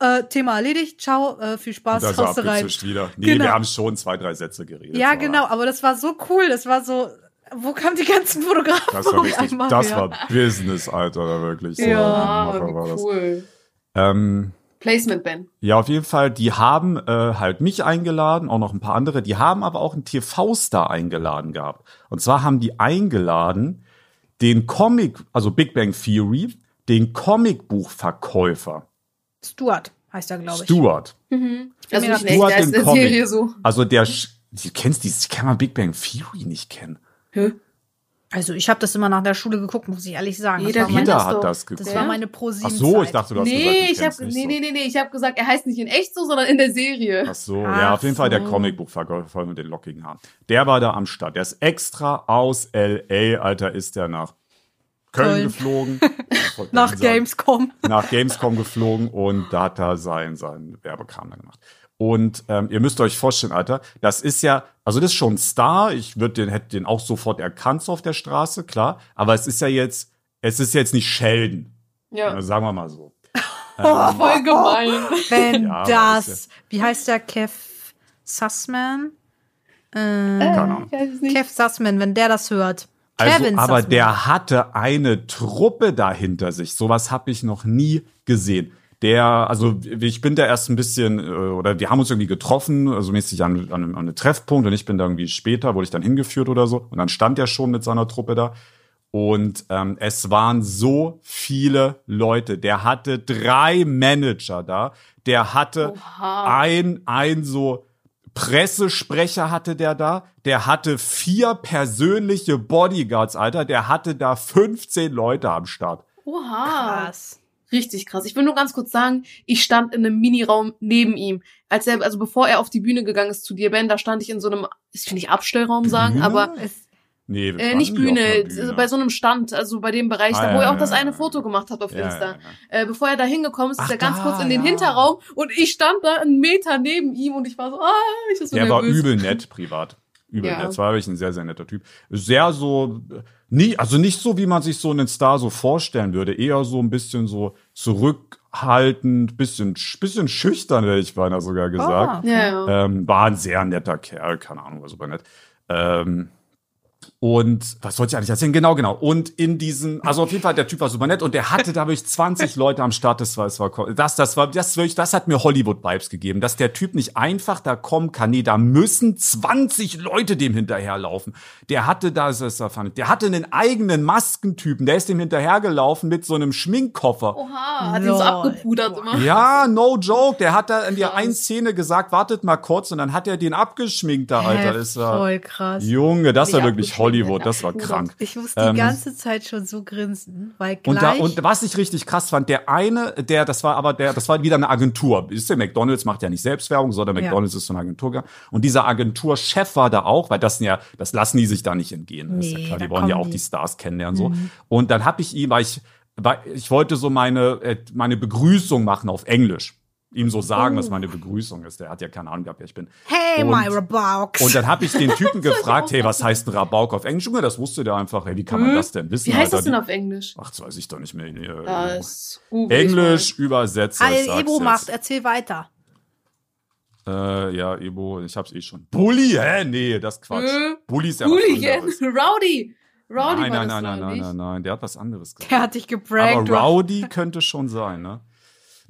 Äh, Thema erledigt, ciao, äh, viel Spaß, da so haust du rein. wieder. Nee, Genau. wir haben schon zwei, drei Sätze geredet. Ja, aber genau, aber das war so cool. Das war so, wo kamen die ganzen Fotografen Das war richtig, einmal das war Business, Alter, da wirklich. So Ja, ein Macher war wie das. cool. Ähm, Placement, Ben. ja, auf jeden Fall, die haben äh, halt mich eingeladen, auch noch ein paar andere, die haben aber auch einen TV-Star eingeladen gehabt. Und zwar haben die eingeladen den Comic, also Big Bang Theory, den Comicbuchverkäufer, Stuart heißt er, glaube ich. Stuart. Also nicht in echt, Stuart der ist in den der Comic. Serie so. Also der, du kennst dieses, kann man Big Bang Theory nicht kennen. Hä? Also ich habe das immer nach der Schule geguckt, muss ich ehrlich sagen. Jeder das war kennt meine, Jeder das hat das das geguckt. war meine pro Ach so, ich dachte, du hast Nee, gesagt, du ich hab, nicht nee, so. nee, nee, nee, ich habe gesagt, er heißt nicht in echt so, sondern in der Serie. Ach so, Ach ja, auf jeden Fall der. Comicbuchverkäufer mit den lockigen Haaren. Der war da am Start. Der ist extra aus L.A., Alter, ist der nach Köln, Köln. geflogen. Nach sagen, Gamescom. Nach Gamescom geflogen und da hat er sein, sein Werbekram dann gemacht. Und ähm, ihr müsst euch vorstellen, Alter, das ist ja, also das ist schon ein Star. Ich würde den, hätte den auch sofort erkannt so auf der Straße, klar. Aber es ist ja jetzt es ist jetzt nicht Sheldon. Ja. Ja, sagen wir mal so. Oh, voll gemein. Wenn Ja, das, wie heißt der Kev Sussman? Äh, Keine Ahnung. Kev Sussman, wenn der das hört. Also, aber der hatte eine Truppe dahinter sich. Sowas habe ich noch nie gesehen. Der, also ich bin da erst ein bisschen, äh, oder wir haben uns irgendwie getroffen, also mäßig an, an, an einem Treffpunkt und ich bin da irgendwie später, wurde ich dann hingeführt oder so. Und dann stand er schon mit seiner Truppe da. Und ähm, es waren so viele Leute. Der hatte drei Manager da. Der hatte Oha. ein, ein so Pressesprecher hatte der da. Der hatte vier persönliche Bodyguards, Alter. Der hatte da 15 Leute am Start. Oha. Krass. Richtig krass. Ich will nur ganz kurz sagen, ich stand in einem Miniraum neben ihm. Als er, also bevor er auf die Bühne gegangen ist zu dir, Ben, da stand ich in so einem, ich will nicht Abstellraum sagen, Bühne? aber Es- Nee, wir äh, nicht Bühne, Bühne. bei so einem Stand, also bei dem Bereich, Ah, da, wo ja, er auch das eine. Foto gemacht hat auf Ja, Insta. ja. Äh, bevor er da hingekommen ist, ist Ach, er ganz da, kurz in den. Hinterraum und ich stand da einen Meter neben ihm und ich war so, ah, ich ist so Der war nervös. übel nett privat. Übel nett. Das war wirklich ein sehr, sehr netter Typ. Sehr so, nie, also nicht so, wie man sich so einen Star so vorstellen würde. Eher so ein bisschen so zurückhaltend, bisschen, bisschen schüchtern, hätte ich beinahe sogar gesagt. Ja, ja. Ähm, war ein sehr netter Kerl, keine Ahnung, war super nett. Ähm, und was wollte ich eigentlich erzählen? Genau, genau. Und in diesem, also auf jeden Fall, der Typ war super nett und der hatte da wirklich 20 Leute am Start. Das war, das war, das, das war, das wirklich, das hat mir Hollywood-Vibes gegeben, dass der Typ nicht einfach da kommen kann. Nee, da müssen 20 Leute dem hinterherlaufen. Der hatte da, das war fand ich, der hatte einen eigenen Maskentypen. Der ist dem hinterhergelaufen mit so einem Schminkkoffer. Oha, hat ihn so abgepudert immer. Ja, no joke. Der hat da in der einen Szene gesagt, wartet mal kurz und dann hat er den abgeschminkt da, Alter. Das war, Voll krass. Junge, das war wirklich abgeschminkt, Hollywood, das war abgepudert. krank. Ich muss die Ähm, ganze Zeit schon so grinsen, weil Und, da, gleich und was ich richtig krass fand, der eine, der, das war aber der, das war wieder eine Agentur. Ist der McDonalds macht ja nicht Selbstwerbung, sondern Ja. McDonalds ist so eine Agentur. Und dieser Agenturchef war da auch, weil das sind ja, das lassen die sich da nicht entgehen. Das ist ja Nee, klar, die wollen ja auch die. die Stars kennenlernen so. Und dann habe ich ihm, weil ich, weil ich wollte so meine, äh, meine Begrüßung machen auf Englisch. Ihm so sagen, was meine Begrüßung ist. Der hat ja keine Ahnung gehabt, wer ich bin. Hey, Und- Myra Box. Und dann habe ich den Typen gefragt, hey, was heißt ein Rabauk auf Englisch? Junge, das wusste der einfach. Hey, wie kann man Hm? das denn wissen? Wie heißt das Alter? denn auf Englisch? Ach, das weiß ich doch nicht mehr. Äh, Das ich Englisch übersetzt. Sag's Ebo macht, erzähl weiter. Äh, ja, Ebo, ich hab's eh schon. Bully? Hä? Nee, das Quatsch. Äh, Bully ist ja Hooligan. Rowdy. Rowdy Nein, war nein, das nein, nein, nein, nein, nein, der hat was anderes gesagt. Der hat dich gebragt. Aber Rowdy könnte schon sein, ne?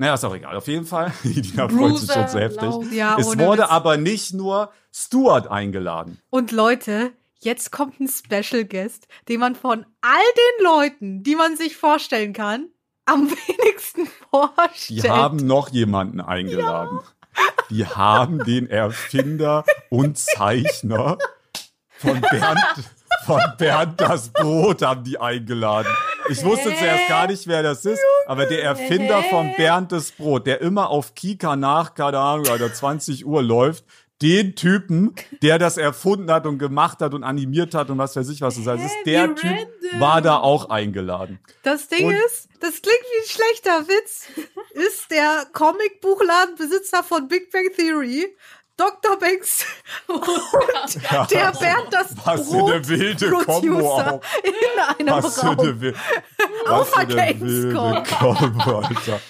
Naja, ist auch egal. Auf jeden Fall, die freut sich schon so Bruiser, heftig. Ja, es wurde Witz. aber nicht nur Stuart eingeladen. Und Leute, jetzt kommt ein Special Guest, den man von all den Leuten, die man sich vorstellen kann, am wenigsten vorstellt. Die haben noch jemanden eingeladen. Die haben den Erfinder und Zeichner von Bernd, von Bernd das Brot haben die eingeladen. Ich wusste zuerst gar nicht, wer das ist, aber der Erfinder von Bernd das Brot, der immer auf Kika nach, keine Ahnung, Alter, 20 Uhr läuft, den Typen, der das erfunden hat und gemacht hat und animiert hat und was weiß ich was. Das heißt, Hä, der Typ random. war da auch eingeladen. Das Ding Und- ist, das klingt wie ein schlechter Witz, ist der Comicbuchladenbesitzer von Big Bang Theory, Dr. Banks, der Bernd das Was für Brot eine wilde Kombo auch. in einem Was für Raum. eine, wi- was für eine Gamescom. wilde Kombo, Alter.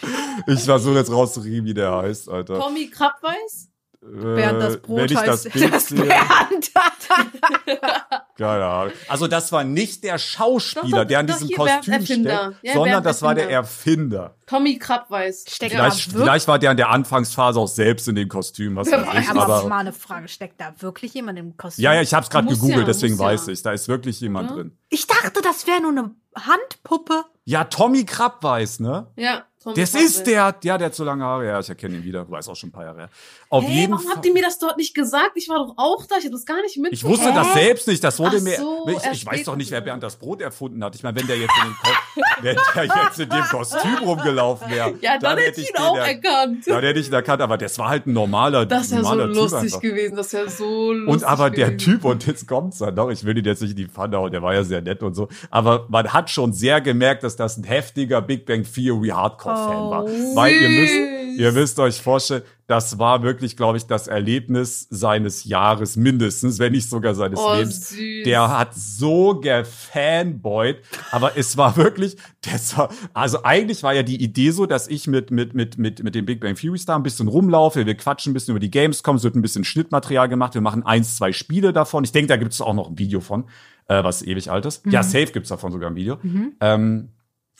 Ich versuche jetzt rauszukriegen, wie der heißt, Alter. Tommy Krabbeis? Bernd das Äh, Brot Wenn ich das heißt Bild das sehe, Bernd. keine Ahnung. Also das war nicht der Schauspieler, Doch, doch, der an diesem Kostüm Erfinder. steckt, Ja, sondern das war der Erfinder. Tommy Krabbeis. Steckt Vielleicht, vielleicht war der in der Anfangsphase auch selbst in dem Kostüm, was weiß ich. Aber, Aber, mal eine Frage, steckt da wirklich jemand im Kostüm? ja, ja, ich habe es gerade gegoogelt, ja, deswegen ja. weiß ich. Da ist wirklich jemand Ja. drin. Ich dachte, das wäre nur eine Handpuppe. Ja, Tommy Krabbeis, ne? Ja, Tommy Das Krabbeis. ist der, ja, der hat so lange Haare. Ja, ich erkenne ihn wieder. Weiß auch schon ein paar Jahre her. Auf Hey, jeden warum Fall. habt ihr mir das dort nicht gesagt? Ich war doch auch da. Ich habe das gar nicht mit. Ich wusste das selbst nicht. Das wurde Ach mir. so, ich ich weiß doch nicht, wer. Bernd das Brot erfunden hat. Ich meine, wenn der jetzt in dem, wenn der jetzt in dem Kostüm rumgelaufen wäre, Ja, dann, hätte ich ihn den auch er- erkannt. Dann hätte ich ihn erkannt, aber das war halt ein normaler, Das ist ja so Typ lustig einfach. gewesen. Das ist ja so lustig Und aber der gewesen. Typ, und jetzt kommt's dann noch, ich will ihn jetzt nicht in die Pfanne hauen, der war ja sehr sehr nett und so. Aber man hat schon sehr gemerkt, dass das ein heftiger Big Bang Theory Hardcore-Fan Oh, war. Weil ihr müsst, süß. ihr müsst euch vorstellen, das war wirklich, glaube ich, das Erlebnis seines Jahres mindestens, wenn nicht sogar seines Oh, Lebens. süß. Der hat so gefanboyt, aber es war wirklich, das war, also eigentlich war ja die Idee so, dass ich mit, mit, mit, mit, mit dem Big Bang Theory Star ein bisschen rumlaufe, wir quatschen ein bisschen über die Gamescom, es wird ein bisschen Schnittmaterial gemacht, wir machen eins, zwei Spiele davon. Ich denke, da gibt es auch noch ein Video von, äh, was ewig alt ist. Ja, safe gibt's davon sogar ein Video. Ähm,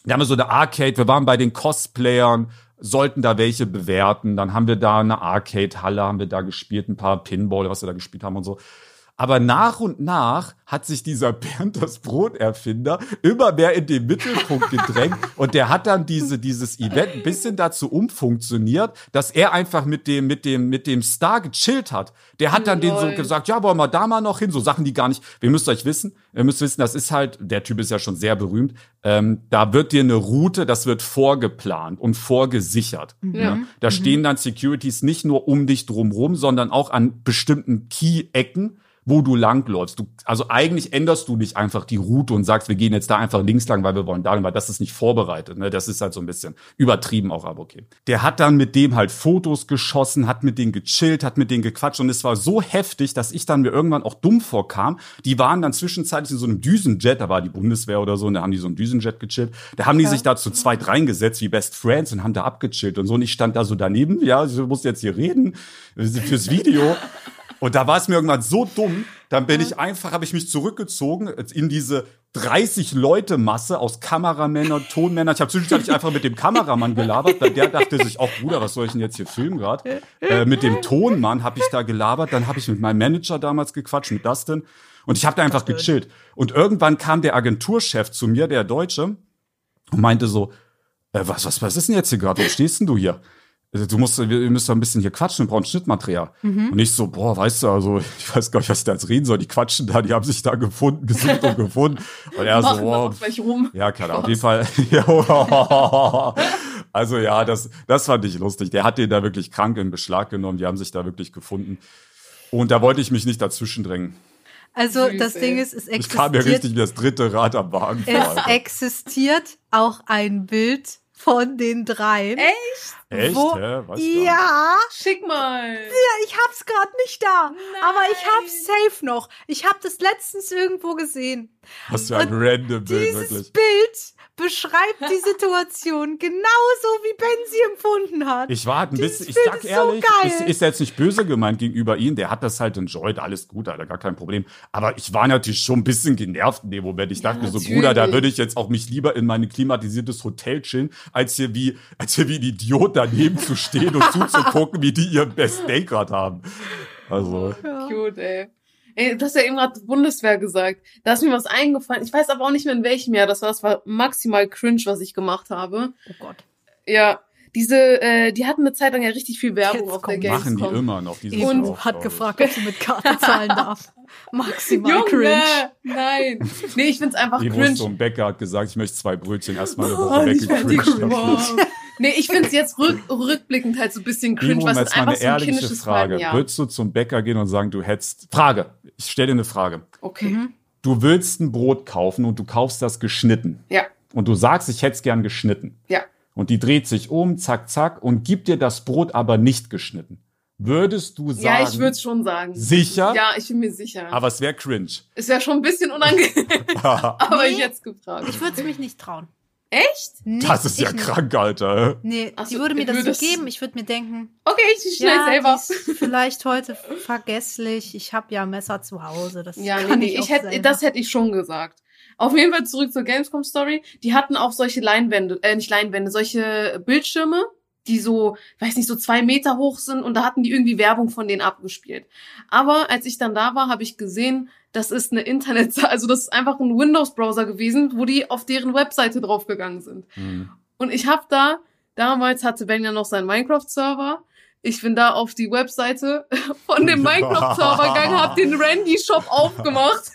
wir haben so eine Arcade, wir waren bei den Cosplayern, sollten da welche bewerten. Dann haben wir da eine Arcade-Halle, haben wir da gespielt, ein paar Pinball, was wir da gespielt haben und so. Aber nach und nach hat sich dieser Bernd das Brot-Erfinder immer mehr in den Mittelpunkt gedrängt und der hat dann diese, dieses Event ein bisschen dazu umfunktioniert, dass er einfach mit dem, mit dem, mit dem Star gechillt hat. Der hat dann den so Lol. gesagt, ja, wollen wir da mal noch hin? So Sachen, die gar nicht, wir müsst euch wissen, ihr müsst wissen, das ist halt, der Typ ist ja schon sehr berühmt, ähm, da wird dir eine Route, das wird vorgeplant und vorgesichert. Ja. Ne? Da stehen dann Securities nicht nur um dich drumrum, sondern auch an bestimmten Key-Ecken, wo du langläufst. Du, also eigentlich änderst du nicht einfach die Route und sagst, wir gehen jetzt da einfach links lang, weil wir wollen da weil das ist nicht vorbereitet. Ne? Das ist halt so ein bisschen übertrieben auch, aber okay. Der hat dann mit dem halt Fotos geschossen, hat mit denen gechillt, hat mit denen gequatscht und es war so heftig, dass ich dann mir irgendwann auch dumm vorkam. Die waren dann zwischenzeitlich in so einem Düsenjet, da war die Bundeswehr oder so, und da haben die so einen Düsenjet gechillt. Da haben die sich da zu zweit reingesetzt wie Best Friends und haben da abgechillt und so. Und ich stand da so daneben, ja, ich muss jetzt hier reden fürs Video. Und da war es mir irgendwann so dumm, dann bin ich einfach, habe ich mich zurückgezogen in diese 30 Leute Masse aus Kameramännern, Tonmännern. Ich habe zwischenzeitlich einfach mit dem Kameramann gelabert, weil der dachte sich auch, Bruder, was soll ich denn jetzt hier filmen gerade? Äh, mit dem Tonmann habe ich da gelabert, dann habe ich mit meinem Manager damals gequatscht, mit Dustin. Und ich habe da einfach gechillt. Und irgendwann kam der Agenturchef zu mir, der Deutsche, und meinte so, äh, was, was, was ist denn jetzt hier gerade? Wo stehst denn du hier? Also, Du musst, wir müssen da ein bisschen hier quatschen, wir brauchen Schnittmaterial. Und ich so, boah, weißt du, also ich weiß gar nicht, was ich da jetzt reden soll. Die quatschen da, die haben sich da gefunden, gesucht und gefunden. Und er so, boah, rum. ja, keine Ahnung. Auf jeden Fall. Ja, also ja, das, das fand ich lustig. Der hat den da wirklich krank in Beschlag genommen. Die haben sich da wirklich gefunden. Und da wollte ich mich nicht dazwischen drängen. Also Süß, das. Ding ist, es Ich kam mir existiert, richtig wie das dritte Rad am Wagen vor. es existiert auch ein Bild von den dreien. Echt? Echt? Wo, nicht. ja, Schick mal. ja, ich hab's gerade nicht da, aber ich hab's safe noch. Ich hab das letztens irgendwo gesehen. Was für ein random Bild, Dieses wirklich. Bild beschreibt die Situation genauso, wie Ben sie empfunden hat. Ich war halt ein bisschen, ich sag ist so ehrlich, geil. ist, ist jetzt nicht böse gemeint gegenüber ihm, der hat das halt enjoyed, alles gut, Alter, gar kein Problem. Aber ich war natürlich schon ein bisschen genervt in dem Moment. Ich dachte mir so. Bruder, da würde ich jetzt auch mich lieber in mein klimatisiertes Hotel chillen, als hier wie, als hier wie ein Idiot daneben zu stehen und zuzugucken, wie die ihren Best Day grad haben. Also, Cute, ey. Ey, du hast ja eben gerade Bundeswehr gesagt. Da ist mir was eingefallen. Ich weiß aber auch nicht mehr in welchem Jahr das war. Das war maximal cringe, was ich gemacht habe. oh Gott. Ja, diese, äh, die hatten eine Zeit lang ja richtig viel Werbung Jetzt auf der kommt- Gamescom. machen die immer noch. Die sind Und auch, hat gefragt, ob sie mit Karte zahlen darf. Maximal Junge, cringe. nein. Nee, ich find's einfach Die cringe. so ein Bäcker hat gesagt, ich möchte zwei Brötchen erstmal eine Oh, Woche die weggecringed. Nee, ich find's jetzt rück, rückblickend halt so ein bisschen cringe, Bimo, was jetzt ist mal einfach eine so ein ehrliche kindisches Frage. Verhalten, ja. Würdest du zum Bäcker gehen und sagen, du hättest, Frage, ich stelle dir eine Frage. Okay. Du willst ein Brot kaufen und du kaufst das geschnitten. Ja, Und du sagst, ich hätte es gern geschnitten. ja. Und die dreht sich um, zack, zack, und gibt dir das Brot aber nicht geschnitten. Würdest du sagen, Ja, ich würde schon sagen. sicher? Ja, ich bin mir sicher. Aber es wäre cringe. ist ja schon ein bisschen unangenehm. aber Nee. ich jetzt gefragt. Ich würde es mich nicht trauen. Echt? Nee, Das ist ja nicht. krank, Alter. Nee, Ach sie so, würde mir das so geben. Ich würde mir denken, Okay, ich schnell ja, selber. die ist vielleicht heute vergesslich. Ich habe ja Messer zu Hause. Das Ja, nee, kann nee, ich, ich hätte, das hätte ich schon gesagt. Auf jeden Fall zurück zur Gamescom Story. Die hatten auch solche Leinwände, äh, nicht Leinwände, solche Bildschirme, die so, weiß nicht, so zwei Meter hoch sind und da hatten die irgendwie Werbung von denen abgespielt. Aber als ich dann da war, habe ich gesehen, das ist eine Internetseite, also das ist einfach ein Windows-Browser gewesen, wo die auf deren Webseite draufgegangen sind. Hm. Und ich habe da, damals hatte Ben ja noch seinen Minecraft-Server. Ich bin da auf die Webseite von dem Minecraft-Server gegangen, hab den Randy-Shop aufgemacht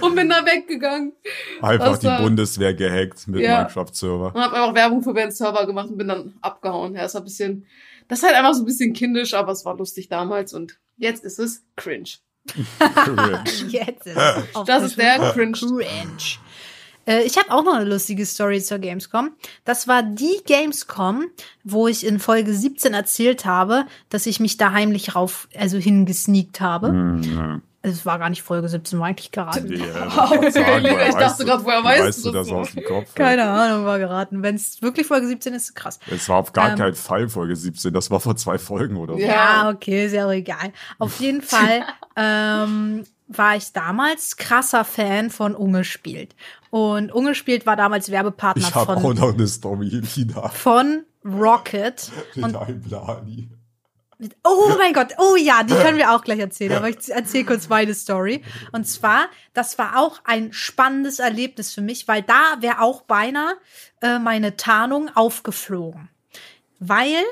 und bin da weggegangen. Einfach die war- Bundeswehr gehackt mit Ja. Minecraft-Server. Und hab einfach Werbung für Bens Server gemacht und bin dann abgehauen. Ja, war ein bisschen, das ist halt einfach so ein bisschen kindisch, aber es war lustig damals und jetzt ist es cringe. Cringe. Jetzt ist Das ist der Cringe. Cringe. Äh, Ich habe auch noch eine lustige Story zur Gamescom. Das war die Gamescom, wo ich in Folge 17 erzählt habe, dass ich mich da heimlich rauf, also hingesneakt habe. Hm, ja. Es war gar nicht Folge 17, war eigentlich geraten. Ja, Okay, wollte sagen, ich dachte du- grad, woher weißt weißt du du das das aus dem Kopf? Keine Ahnung, war geraten. Wenn es wirklich Folge 17 ist, krass. Es war auf gar Ähm, keinen Fall Folge 17, das war vor zwei Folgen oder so. Ja. Okay, ist ja auch egal. Auf jeden Fall ähm, war ich damals krasser Fan von Unge spielt. Und Unge spielt war damals Werbepartner Ich habe auch von, noch eine Story, Lina. von Rocket. Und einem Blani. Oh mein Gott, oh ja, die können wir auch gleich erzählen, aber ich erzähle kurz meine Story. Und zwar, das war auch ein spannendes Erlebnis für mich, weil da wäre auch beinahe äh, meine Tarnung aufgeflogen. Weil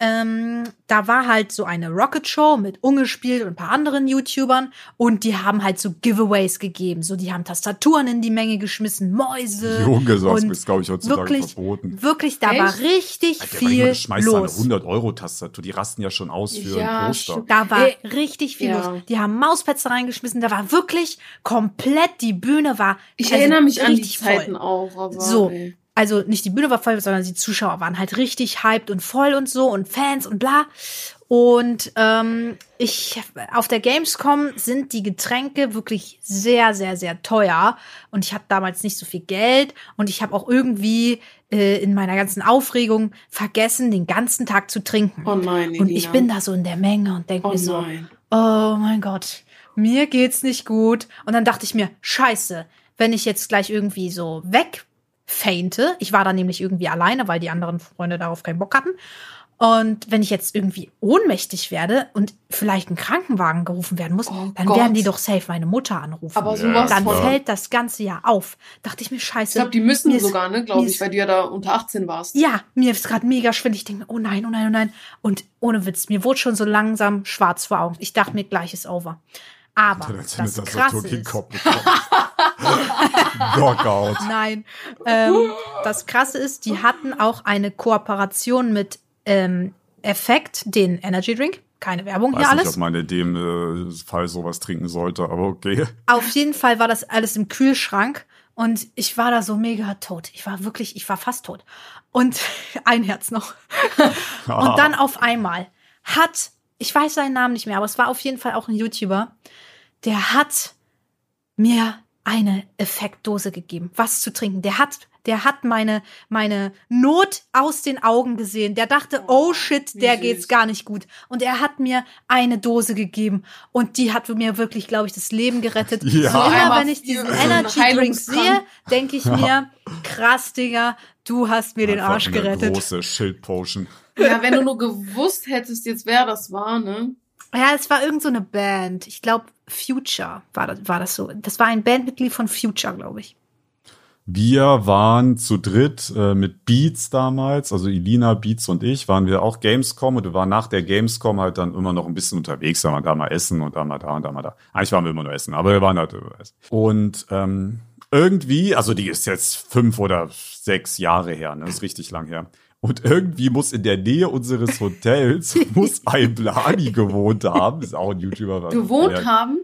ähm, da war halt so eine Rocket Show mit Ungespielt und ein paar anderen YouTubern und die haben halt so Giveaways gegeben. So, die haben Tastaturen in die Menge geschmissen, Mäuse. Junge, sowas ist, glaube ich, heutzutage wirklich, verboten. Wirklich, da war Echt? richtig Alter, viel schmeißt da eine los. 100-Euro-Tastatur, die rasten ja schon aus für Ja, ein Poster. Da war Ey, richtig viel ja. los. Die haben Mauspads da reingeschmissen. Da war wirklich komplett die Bühne war. Ich also erinnere mich an die richtig Zeiten voll. auch. Aber, So, ey. Also nicht die Bühne war voll, sondern die Zuschauer waren halt richtig hyped und voll und so und Fans und bla. Und ähm, ich auf der Gamescom sind die Getränke wirklich sehr, sehr, sehr teuer. Und ich hatte damals nicht so viel Geld und ich habe auch irgendwie äh, in meiner ganzen Aufregung vergessen, den ganzen Tag zu trinken. Oh nein, und ich bin da so in der Menge und denke Oh mir so, nein. oh mein Gott, mir geht's nicht gut. Und dann dachte ich mir, scheiße, wenn ich jetzt gleich irgendwie so wegfainte, ich war da nämlich irgendwie alleine, weil die anderen Freunde darauf keinen Bock hatten. Und wenn ich jetzt irgendwie ohnmächtig werde und vielleicht ein Krankenwagen gerufen werden muss, Oh dann Gott. werden die doch safe meine Mutter anrufen. Aber Ja, sowas dann von. Ja. fällt das ganze Jahr auf. Dachte ich mir, scheiße. Ich glaube, die müssen ist- sogar, ne, glaube ich, weil du ja da unter 18 warst. ja, mir ist gerade mega schwindelig. Ich denke mir, oh nein, oh nein, oh nein. Und ohne Witz, mir wurde schon so langsam schwarz vor Augen. Ich dachte mir, gleich ist over. Aber das Krasse ist. Knockout. nein, ähm, das Krasse ist, die hatten auch eine Kooperation mit ähm, Effekt, den Energy Drink. Keine Werbung Weiß hier nicht, alles. ob man in dem äh, Fall sowas trinken sollte, aber okay. Auf jeden Fall war das alles im Kühlschrank und ich war da so mega tot. Ich war wirklich, ich war fast tot. Und ein Herz noch. Und dann auf einmal hat, ich weiß seinen Namen nicht mehr, aber es war auf jeden Fall auch ein YouTuber, der hat mir eine Effektdose gegeben, was zu trinken. Der hat, der hat meine, meine Not aus den Augen gesehen. Der dachte, oh shit, wie der süß. geht's gar nicht gut. Und er hat mir eine Dose gegeben. Und die hat mir wirklich, glaube ich, das Leben gerettet. Ja. So immer, wenn ich diesen Energy Drink sehe, denke ich mir, krass, Digga, du hast mir den Einfach Arsch eine gerettet. große Schildpotion. Ja, wenn du nur gewusst hättest jetzt, wer das war, ne? Ja, es war irgend so eine Band. Ich glaube, Future war das, war das so. Das war ein Bandmitglied von Future, glaube ich. Wir waren zu dritt äh, mit Beats damals, also Elina, Beats und ich, waren wir auch Gamescom und wir waren nach der Gamescom halt dann immer noch ein bisschen unterwegs, da mal da mal essen und da mal da und da mal da. Eigentlich waren wir immer nur essen, aber wir waren halt immer essen. Und ähm, irgendwie, also die ist jetzt fünf oder sechs Jahre her, ne? ist richtig lang her. Und irgendwie muss in der Nähe unseres Hotels muss ein Blani gewohnt haben, ist auch ein YouTuber. Gewohnt Ja, haben?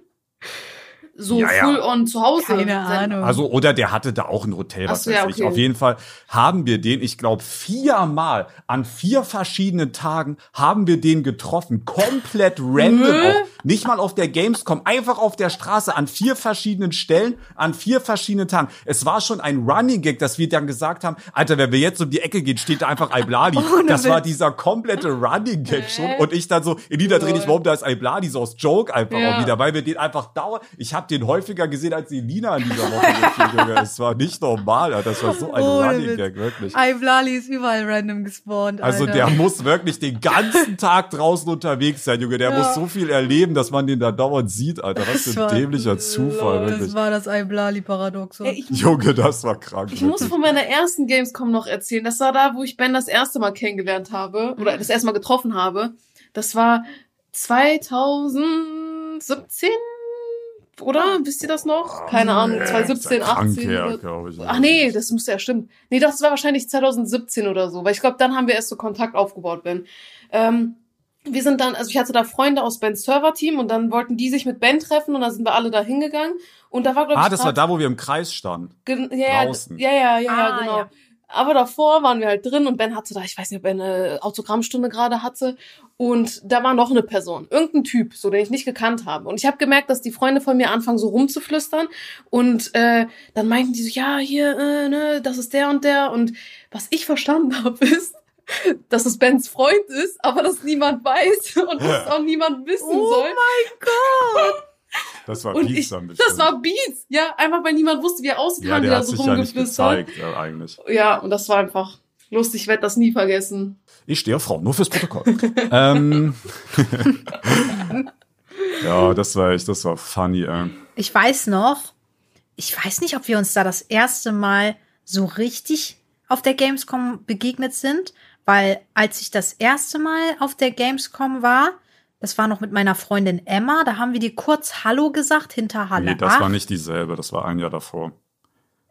So Ja, ja. full on zu Hause. Keine. Ahnung. Also, oder der hatte da auch ein Hotel, was so, weiß ja, ich. okay. Auf jeden Fall haben wir den, ich glaube, viermal an vier verschiedenen Tagen haben wir den getroffen. Komplett random. Auch. Nicht mal auf der Gamescom, einfach auf der Straße an vier verschiedenen Stellen, an vier verschiedenen Tagen. Es war schon ein Running Gag, dass wir dann gesagt haben, Alter, wenn wir jetzt um die Ecke gehen, steht da einfach Ibladi. Ohne das war Witz. dieser komplette Running Gag schon. Und ich dann so, Elina dreh dich mal um, da ist Ibladi, so aus Joke einfach Ja. auch wieder, weil wir den einfach dauernd, ich habe den häufiger gesehen als die Lina in dieser Woche. Junge. Es war nicht normal, Alter. das war so ein Ohne Running Witz. Gag, wirklich. Iblali ist überall random gespawnt. Also Alter. der muss wirklich den ganzen Tag draußen unterwegs sein, Junge. Der Ja. muss so viel erleben, dass man den da dauernd sieht, Alter. Was Das für ein dämlicher Zufall, Das wirklich. war das Iblali-Paradoxon. Junge, das war krank. ich muss wirklich. von meiner ersten Gamescom noch erzählen. Das war da, wo ich Ben das erste Mal kennengelernt habe. Oder das erste Mal getroffen habe. Das war 2017? Oder? Wisst ihr das noch? Keine Ahnung. Nee, 2017, ist ja krank 18. her, ich. Ach nee, das müsste ja stimmen. Nee, das war wahrscheinlich 2017 oder so, weil ich glaube, dann haben wir erst so Kontakt aufgebaut, Ben. Ähm, wir sind dann, also ich hatte da Freunde aus Bens Server-Team und dann wollten die sich mit Ben treffen und dann sind wir alle da hingegangen. Und da war, glaube ich, Ah, das war da, wo wir im Kreis standen. Gen ja, draußen. ja, ja, ja, ja, Ah, genau. ja. Aber davor waren wir halt drin und Ben hatte da, ich weiß nicht, ob er eine Autogrammstunde gerade hatte. Und da war noch eine Person, irgendein Typ, so den ich nicht gekannt habe. Und ich habe gemerkt, dass die Freunde von mir anfangen so rumzuflüstern. Und äh, dann meinten die so, ja, hier, äh, ne, das ist der und der. Und was ich verstanden habe, ist, dass es Bens Freund ist, aber dass niemand weiß und dass auch niemand wissen Oh soll. mein Gott! Das war Und Beats ich, dann bestimmt. das war Beats, ja, einfach weil niemand wusste, wie er aussieht, ja, haben die der da hat so ja rumgeflüstert. gezeigt, äh, eigentlich. Ja, und das war einfach lustig. Ich werde das nie vergessen. Ich stehe auf Frauen, nur fürs Protokoll. ähm, ja, das war echt, das war funny, ey. Ich weiß noch, ich weiß nicht, ob wir uns da das erste Mal so richtig auf der Gamescom begegnet sind, weil als ich das erste Mal auf der Gamescom war, das war noch mit meiner Freundin Emma, da haben wir dir kurz Hallo gesagt hinter Halle Nee, das 8. war nicht dieselbe, das war ein Jahr davor.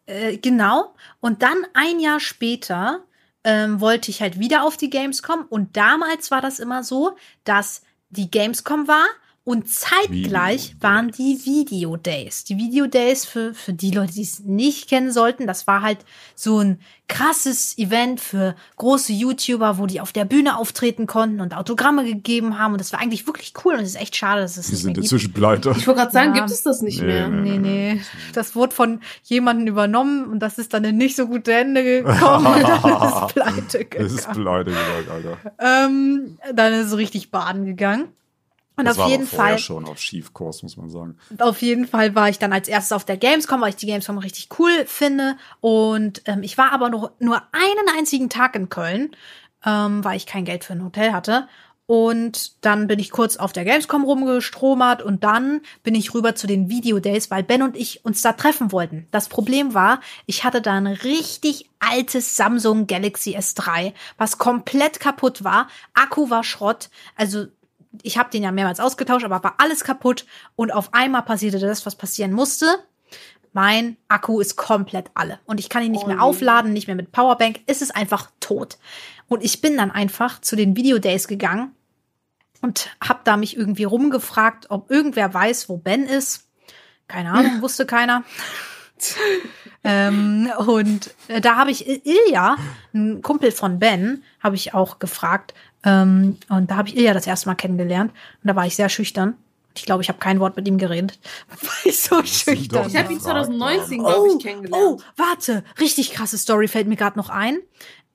Äh, genau. Und dann ein Jahr später ähm, wollte ich halt wieder auf die Gamescom. Und damals war das immer so, dass die Gamescom war und zeitgleich Video waren die Video Days. Die Video Days für, für die Leute, die es nicht kennen sollten, das war halt so ein krasses Event für große YouTuber, wo die auf der Bühne auftreten konnten und Autogramme gegeben haben. Und das war eigentlich wirklich cool. Und es ist echt schade, dass es Die nicht mehr sind gibt. inzwischen pleite. Ich wollte gerade sagen, Ja. gibt es das nicht Nee, mehr? nee. Nee, nee. Das wurde von jemandem übernommen und das ist dann in nicht so gute Hände gekommen und dann ist es pleite Das ist gegangen. pleite gesagt, Alter. Ähm, dann ist es richtig baden gegangen. Und das auf war jeden aber vorher Fall, schon auf Schiefkurs, muss man sagen. auf jeden Fall war ich dann als erstes auf der Gamescom, weil ich die Gamescom richtig cool finde. Und ähm, ich war aber nur, nur einen einzigen Tag in Köln, ähm, weil ich kein Geld für ein Hotel hatte. Und dann bin ich kurz auf der Gamescom rumgestromert und dann bin ich rüber zu den Video Days, weil Ben und ich uns da treffen wollten. Das Problem war, ich hatte da ein richtig altes Samsung Galaxy S3, was komplett kaputt war. Akku war Schrott. Also ich habe den ja mehrmals ausgetauscht, aber war alles kaputt und auf einmal passierte das, was passieren musste. Mein Akku ist komplett alle und ich kann ihn nicht Oh mehr aufladen, nicht mehr mit Powerbank. Es ist einfach tot. Und ich bin dann einfach zu den Video Days gegangen und habe da mich irgendwie rumgefragt, ob irgendwer weiß, wo Ben ist. Keine Ahnung, wusste keiner. ähm, und äh, da habe ich Ilja, ein Kumpel von Ben, habe ich auch gefragt. Ähm, und da habe ich Ilja das erste Mal kennengelernt. Und da war ich sehr schüchtern. Ich glaube, ich habe kein Wort mit ihm geredet. War ich so schüchtern. Ich habe ihn Gefragt 2019, haben. glaube Oh, ich, kennengelernt. oh, warte, richtig krasse Story fällt mir gerade noch ein.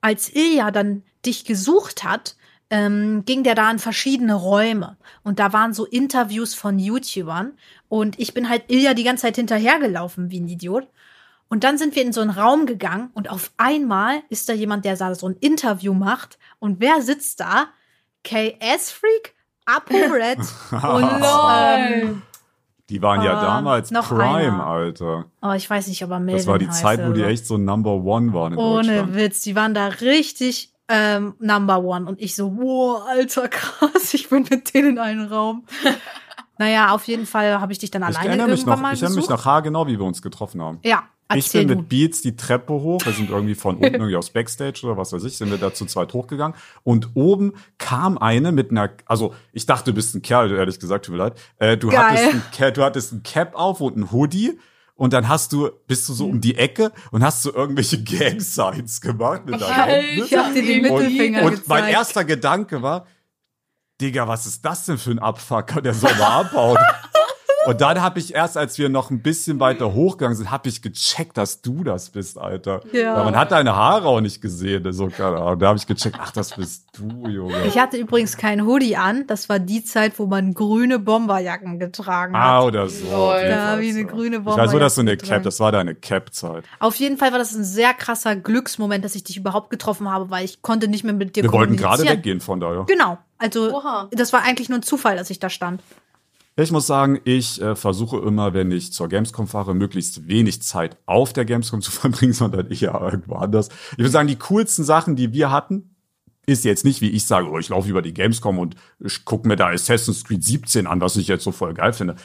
Als Ilja dann dich gesucht hat, ähm, ging der da in verschiedene Räume und da waren so Interviews von YouTubern und ich bin halt Ilja die ganze Zeit hinterhergelaufen wie ein Idiot. Und dann sind wir in so einen Raum gegangen und auf einmal ist da jemand, der so ein Interview macht und wer sitzt da? KS Freak, Apo Red und ähm, Die waren ja Ähm, damals noch Prime, einer. Alter. oh, ich weiß nicht, ob er Melvin Das war die Zeit, wo die echt so Number One waren in Ohne. Witz, die waren da richtig ähm, Number One. Und ich so, wow, alter, krass, ich bin mit denen in einem Raum. naja, auf jeden Fall habe ich dich dann Ich alleine erinnere mich irgendwann noch, mal ich erinnere mich noch haargenau, wie wir uns getroffen haben. Ja, Ich bin du. mit Beats die Treppe hoch. Wir sind irgendwie von unten irgendwie aufs Backstage oder was weiß ich, sind wir da zu zweit hochgegangen. Und oben kam eine mit einer, also ich dachte, du bist ein Kerl, ehrlich gesagt, tut mir leid. Äh, du, Geil. hattest ein, Ca- du hattest ein Cap auf und ein Hoodie. Und dann hast du, bist du so um die Ecke und hast so irgendwelche Gang-Signs gemacht mit deinen Händen. Ich hab dir Und- Mittelfinger Und gezeigt. mein erster Gedanke war, Digga, was ist das denn für ein Abfucker, der soll mal abhauen? Und dann habe ich erst, als wir noch ein bisschen weiter hochgegangen sind, habe ich gecheckt, dass du das bist, Alter. Ja. Weil man hat deine Haare auch nicht gesehen. So, keine Ahnung. Da habe ich gecheckt, ach, das bist du, Junge. Ich hatte übrigens kein Hoodie an. Das war die Zeit, wo man grüne Bomberjacken getragen Ah, hat. oder so. Lol. Ja, wie eine so. grüne Ich weiß so, dass du eine Bomberjacke Cap, das war deine Cap-Zeit. Auf jeden Fall war das ein sehr krasser Glücksmoment, dass ich dich überhaupt getroffen habe, weil ich konnte nicht mehr mit dir Wir wollten gerade weggehen von da, ja. Genau. Also, Oha. das war eigentlich nur ein Zufall, dass ich da stand. Ich muss sagen, ich äh, versuche immer, wenn ich zur Gamescom fahre, möglichst wenig Zeit auf der Gamescom zu verbringen, sondern eher irgendwo anders. Ich würde sagen, die coolsten Sachen, die wir hatten, ist jetzt nicht, wie ich sage, oh, ich laufe über die Gamescom und gucke mir da Assassin's Creed 17 an, was ich jetzt so voll geil finde.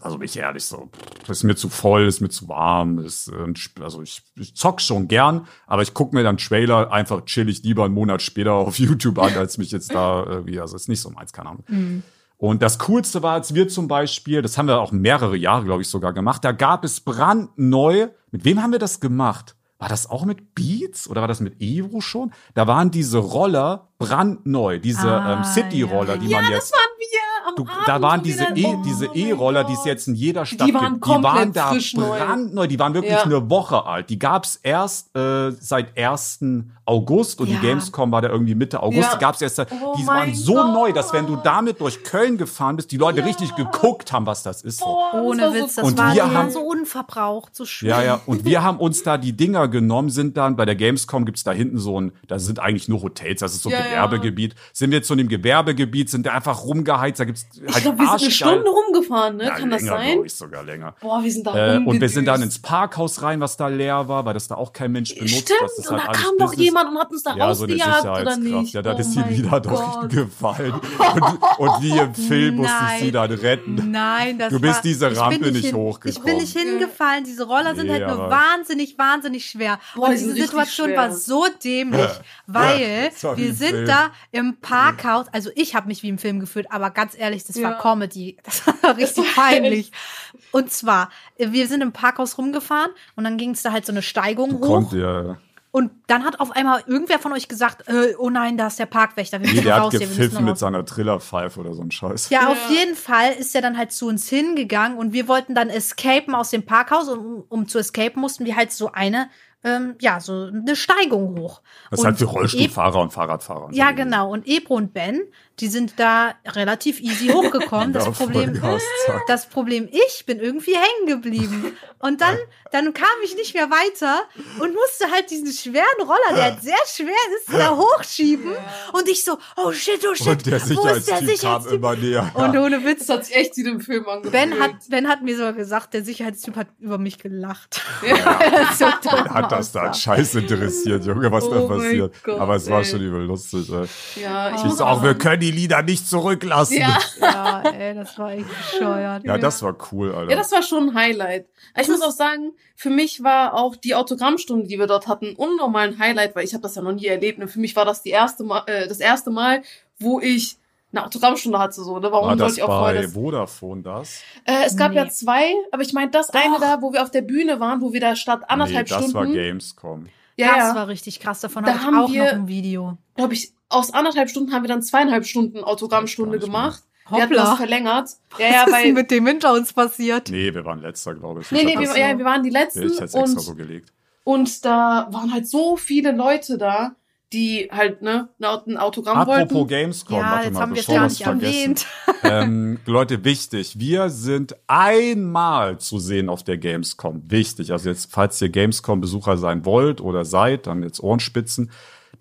also bin ich ehrlich so, ist mir zu voll, ist mir zu warm, ist, äh, also ich, ich zock schon gern, aber ich gucke mir dann Trailer einfach chillig lieber einen Monat später auf YouTube an, als mich jetzt da irgendwie, also ist nicht so meins, keine Ahnung. Mhm. Und das Coolste war, als wir zum Beispiel, das haben wir auch mehrere Jahre, glaube ich, sogar gemacht, da gab es brandneu, mit wem haben wir das gemacht? War das auch mit Beats oder war das mit Evo schon? Da waren diese Roller brandneu, diese Ah, ähm, City-Roller, ja. die Ja, man das jetzt waren wir am Du, Abend, da waren diese E, Oh diese mein E-Roller, die es jetzt in jeder Stadt Die waren gibt. Die waren da brandneu. Die waren wirklich Ja. eine Woche alt. Die gab's erst äh, seit 1. August und Ja. die Gamescom war da irgendwie Mitte August. Ja. Die gab's erst. seit- Oh die waren so Gott. neu, dass wenn du damit durch Köln gefahren bist, die Leute Ja. richtig geguckt haben, was das ist. So. Boah, das Ohne Witz, so das Und war wir die haben- so unverbraucht, so schön. Ja, ja. Und wir haben uns da die Dinger genommen, sind dann bei der Gamescom gibt's da hinten so ein, da sind eigentlich nur Hotels, das ist so ja. Gewerbegebiet. Sind wir zu einem Gewerbegebiet, sind da einfach rumgeheizt, da gibt's halt Ich glaube, wir sind eine Stunde rumgefahren, ne? Ja, Kann das länger, sein? glaube ich, sogar länger. Boah, wir sind da Äh, und wir sind dann ins Parkhaus rein, was da leer war, weil das da auch kein Mensch benutzt. Stimmt, das ist und halt da alles kam doch Business. jemand und hat uns da ja, so rausgejagt, oder Sicherheitskraft. nicht? Ja, dann oh ist sie wieder Gott. gefallen. Und, und wie im Film musste ich sie dann retten. Nein, das Du bist war, diese Rampe nicht hin, hochgekommen. Ich bin nicht hingefallen. Diese Roller sind Nee, halt nur wahnsinnig, wahnsinnig schwer. Boah, und diese Situation war so dämlich, weil das wir sind da im Parkhaus. Also ich habe mich wie im Film gefühlt, aber ganz ehrlich, das Ja. war Comedy. Das war richtig war peinlich. Und zwar, wir sind im Parkhaus rumgefahren und dann ging es da halt so eine Steigung hoch. Konnte, ja. Und dann hat auf einmal irgendwer von euch gesagt, äh, oh nein, da ist der Parkwächter. Wir Nee, der hat raus müssen gepfiffen mit seiner Trillerpfeife oder so ein Scheiß. Ja, Ja. auf jeden Fall ist er dann halt zu uns hingegangen und wir wollten dann escapen aus dem Parkhaus und um, um zu escapen mussten wir halt so eine, ähm, ja, so eine Steigung hoch. Das ist halt für Rollstuhlfahrer und Fahrradfahrer. und Ja, so. genau. Und Ebro und Ben, die sind da relativ easy hochgekommen. Das Ja, Problem, das Problem, ich bin irgendwie hängen geblieben. Und dann, dann kam ich nicht mehr weiter und musste halt diesen schweren Roller, der halt sehr schwer ist, da hochschieben. Und ich so, oh shit, oh shit, Und der wo ist der Sicherheitstyp kam immer näher. Und ohne Witz, Das hat sich echt wie im Film angefühlt. Ben hat, ben hat mir sogar gesagt, der Sicherheitstyp hat über mich gelacht. Ja. so hat das da aussah. scheiß interessiert, Junge, was da Oh mein passiert. Gott, Aber es war ey. schon übel lustig, ey. Ja, ich Ich auch, wir können die Lieder nicht zurücklassen. Ja. Ja, ey, das war echt bescheuert. Ja, das war cool, Alter. Ja, das war schon ein Highlight. Ich muss auch sagen, für mich war auch die Autogrammstunde, die wir dort hatten, unnormal ein Highlight, weil ich habe das ja noch nie erlebt. Und für mich war das die erste Mal, äh, das erste Mal, wo ich eine Autogrammstunde hatte. So, ne? Warum war das ich auch bei das? Vodafone das? Äh, es gab Nee. ja zwei, aber ich meine das eine da, wo wir auf der Bühne waren, wo wir da statt anderthalb nee, das war Stunden. Gamescom. Ja, Das ja. war richtig krass. Davon Da habe ich haben auch wir- noch ein Video. glaube ich, aus anderthalb Stunden haben wir dann zweieinhalb Stunden Autogrammstunde ich gemacht. Wir hatten das verlängert. Ja, ja, Was ist denn mit dem hinter uns passiert? Nee, wir waren letzter, glaube ich. Nee, Ich nee, wir, ja, wir waren die ich letzten hätte es extra und, so gelegt. und da waren halt so viele Leute da, die halt, ne, ein Autogramm Apropos wollten. Gamescom, Ja, warte jetzt mal, haben wir es bevor nicht vergessen. erwähnt. ähm, Leute, wichtig, wir sind einmal zu sehen auf der Gamescom. Wichtig, also jetzt, falls ihr Gamescom-Besucher sein wollt oder seid, dann jetzt Ohrenspitzen.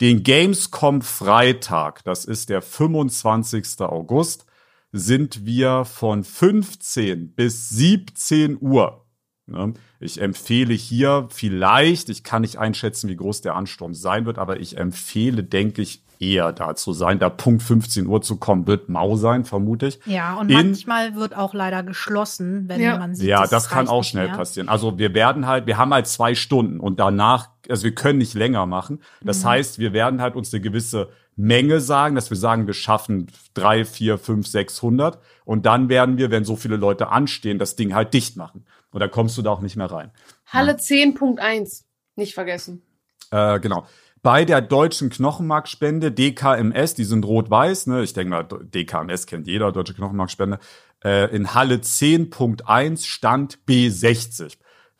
Den Gamescom Freitag, das ist der 25. August, sind wir von 15 bis 17 Uhr. Ne? Ich empfehle hier vielleicht, ich kann nicht einschätzen, wie groß der Ansturm sein wird, aber ich empfehle, denke ich, eher da zu sein. Da Punkt 15 Uhr zu kommen, wird mau sein, vermute ich. Ja, und In- manchmal wird auch leider geschlossen, wenn Ja. man sieht. Ja, es das kann auch schnell mehr. passieren. Also wir werden halt, wir haben halt zwei Stunden und danach, also wir können nicht länger machen. Das Mhm. heißt, wir werden halt uns eine gewisse Menge sagen, dass wir sagen, wir schaffen drei, vier, fünf, sechshundert und dann werden wir, wenn so viele Leute anstehen, das Ding halt dicht machen. Und dann kommst du da auch nicht mehr rein. Halle 10.1. Nicht vergessen. Äh, genau. Bei der deutschen Knochenmarkspende, DKMS, die sind rot-weiß, ne? Ich denke mal, DKMS kennt jeder, deutsche Knochenmarkspende. Äh, in Halle 10.1 stand B60.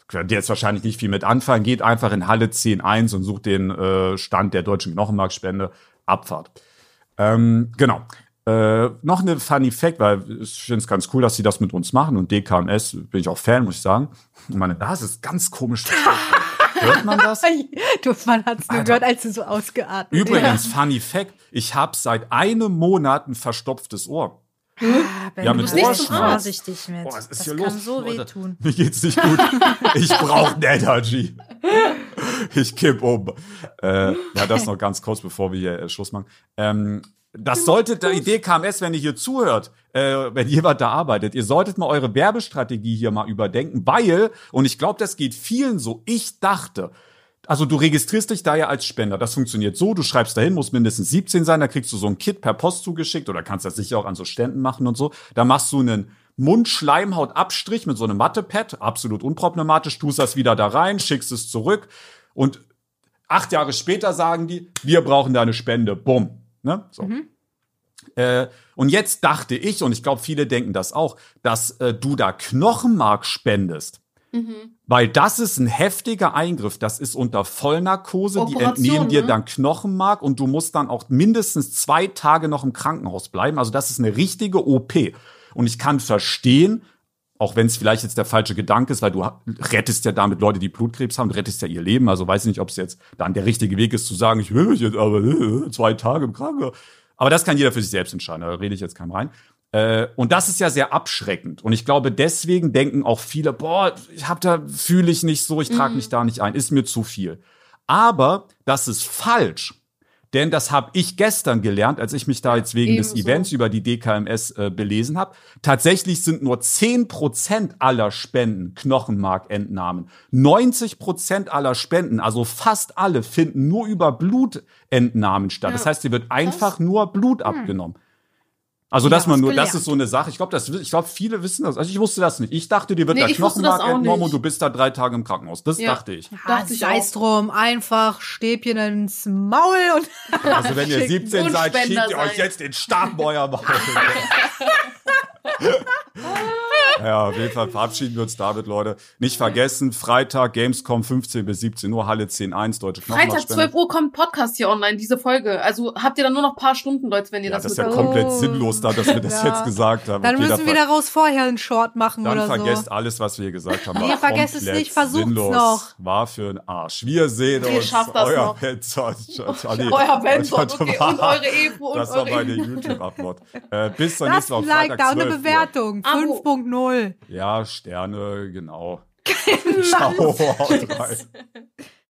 Könnt ihr jetzt wahrscheinlich nicht viel mit anfangen. Geht einfach in Halle 10.1 und sucht den äh, Stand der deutschen Knochenmarkspende. Abfahrt. Ähm, genau. Äh, noch eine Funny Fact, weil ich finde es ganz cool, dass sie das mit uns machen und DKMS bin ich auch Fan, muss ich sagen. Und meine Nase ist ganz komisch. Hört man das? Du, man hat es nur gehört, als du so ausgeatmet Übrigens, Funny Fact, ich habe seit einem Monat ein verstopftes Ohr. Ah, Ben, Ja, du mit bist nicht so vorsichtig mit. Boah, was ist das hier kann los? so wehtun. Mir geht's nicht gut. Ich brauche eine Energy. Ich kipp um. Äh, ja, das noch ganz kurz, bevor wir hier äh, Schluss machen. Ähm, Das sollte der Idee KMS, wenn ihr hier zuhört, äh, wenn jemand da arbeitet, ihr solltet mal eure Werbestrategie hier mal überdenken, weil, und ich glaube, das geht vielen so, ich dachte, also du registrierst dich da ja als Spender. Das funktioniert so, du schreibst dahin, muss mindestens 17 sein, da kriegst du so ein Kit per Post zugeschickt oder kannst das sicher auch an so Ständen machen und so. Da machst du einen Mundschleimhautabstrich mit so einem Mattepad, absolut unproblematisch, tust das wieder da rein, schickst es zurück und acht Jahre später sagen die, wir brauchen deine Spende, bumm. Ne? So. Mhm. Äh, und jetzt dachte ich, und ich glaube, viele denken das auch, dass äh, du da Knochenmark spendest. Mhm. Weil das ist ein heftiger Eingriff. Das ist unter Vollnarkose. Die Operation, entnehmen dir ne? dann Knochenmark und du musst dann auch mindestens zwei Tage noch im Krankenhaus bleiben. Also das ist eine richtige OP. Und ich kann verstehen, auch wenn es vielleicht jetzt der falsche Gedanke ist, weil du rettest ja damit Leute, die Blutkrebs haben, du rettest ja ihr Leben. Also weiß ich nicht, ob es jetzt dann der richtige Weg ist zu sagen, ich will mich jetzt aber äh, zwei Tage im Krankenhaus. Aber das kann jeder für sich selbst entscheiden. Da rede ich jetzt keinem rein. Äh, und das ist ja sehr abschreckend. Und ich glaube, deswegen denken auch viele, boah, ich hab da, fühle ich nicht so, ich trage mich da nicht ein, ist mir zu viel. Aber das ist falsch. Denn das habe ich gestern gelernt, als ich mich da jetzt wegen des ebenso. Events über die DKMS äh, belesen habe. Tatsächlich sind nur 10% aller Spenden Knochenmarkentnahmen. 90% aller Spenden, also fast alle, finden nur über Blutentnahmen statt. Das Ja. heißt, dir wird einfach nur Blut abgenommen. Also, dass man nur, das gelernt. ist so eine Sache. Ich glaube, das, ich glaube, viele wissen das. Also, ich wusste das nicht. Ich dachte, dir wird Nee, der das Knochenmark entnommen und du bist da drei Tage im Krankenhaus. Das Ja. dachte ich. Ja, Dachte ich sei auch. drum, einfach Stäbchen ins Maul und Also, wenn ihr 17 seid, schiebt ihr euch jetzt den Stab in euer Maul. ja, auf jeden Fall verabschieden wir uns damit, Leute. Nicht vergessen, Freitag, Gamescom 15 bis 17 Uhr, Halle 10.1, Deutsche Freitag Knochenmarkspende. 12 Uhr kommt Podcast hier online, diese Folge. Also habt ihr dann nur noch ein paar Stunden, Leute, wenn ihr Ja, das das ist ja komplett Oh. sinnlos, da, dass wir das Ja. jetzt gesagt haben. dann Okay, müssen wir daraus vorher einen Short machen Dann oder vergesst so. alles, was wir hier gesagt haben. Nee, War vergesst es nicht, versucht's sinnlos. noch. War für ein Arsch. Wir sehen Ihr uns. schafft das Euer noch. Benson. Ah, nee. Euer Benson, okay, und eure Evo und Das war eure meine. YouTube-Upload. Äh, bis zum nächsten Mal. Like Freitag, da und eine 12 Uhr. Bewertung. Abo. 5.0. Ja, Sterne, genau. Rein.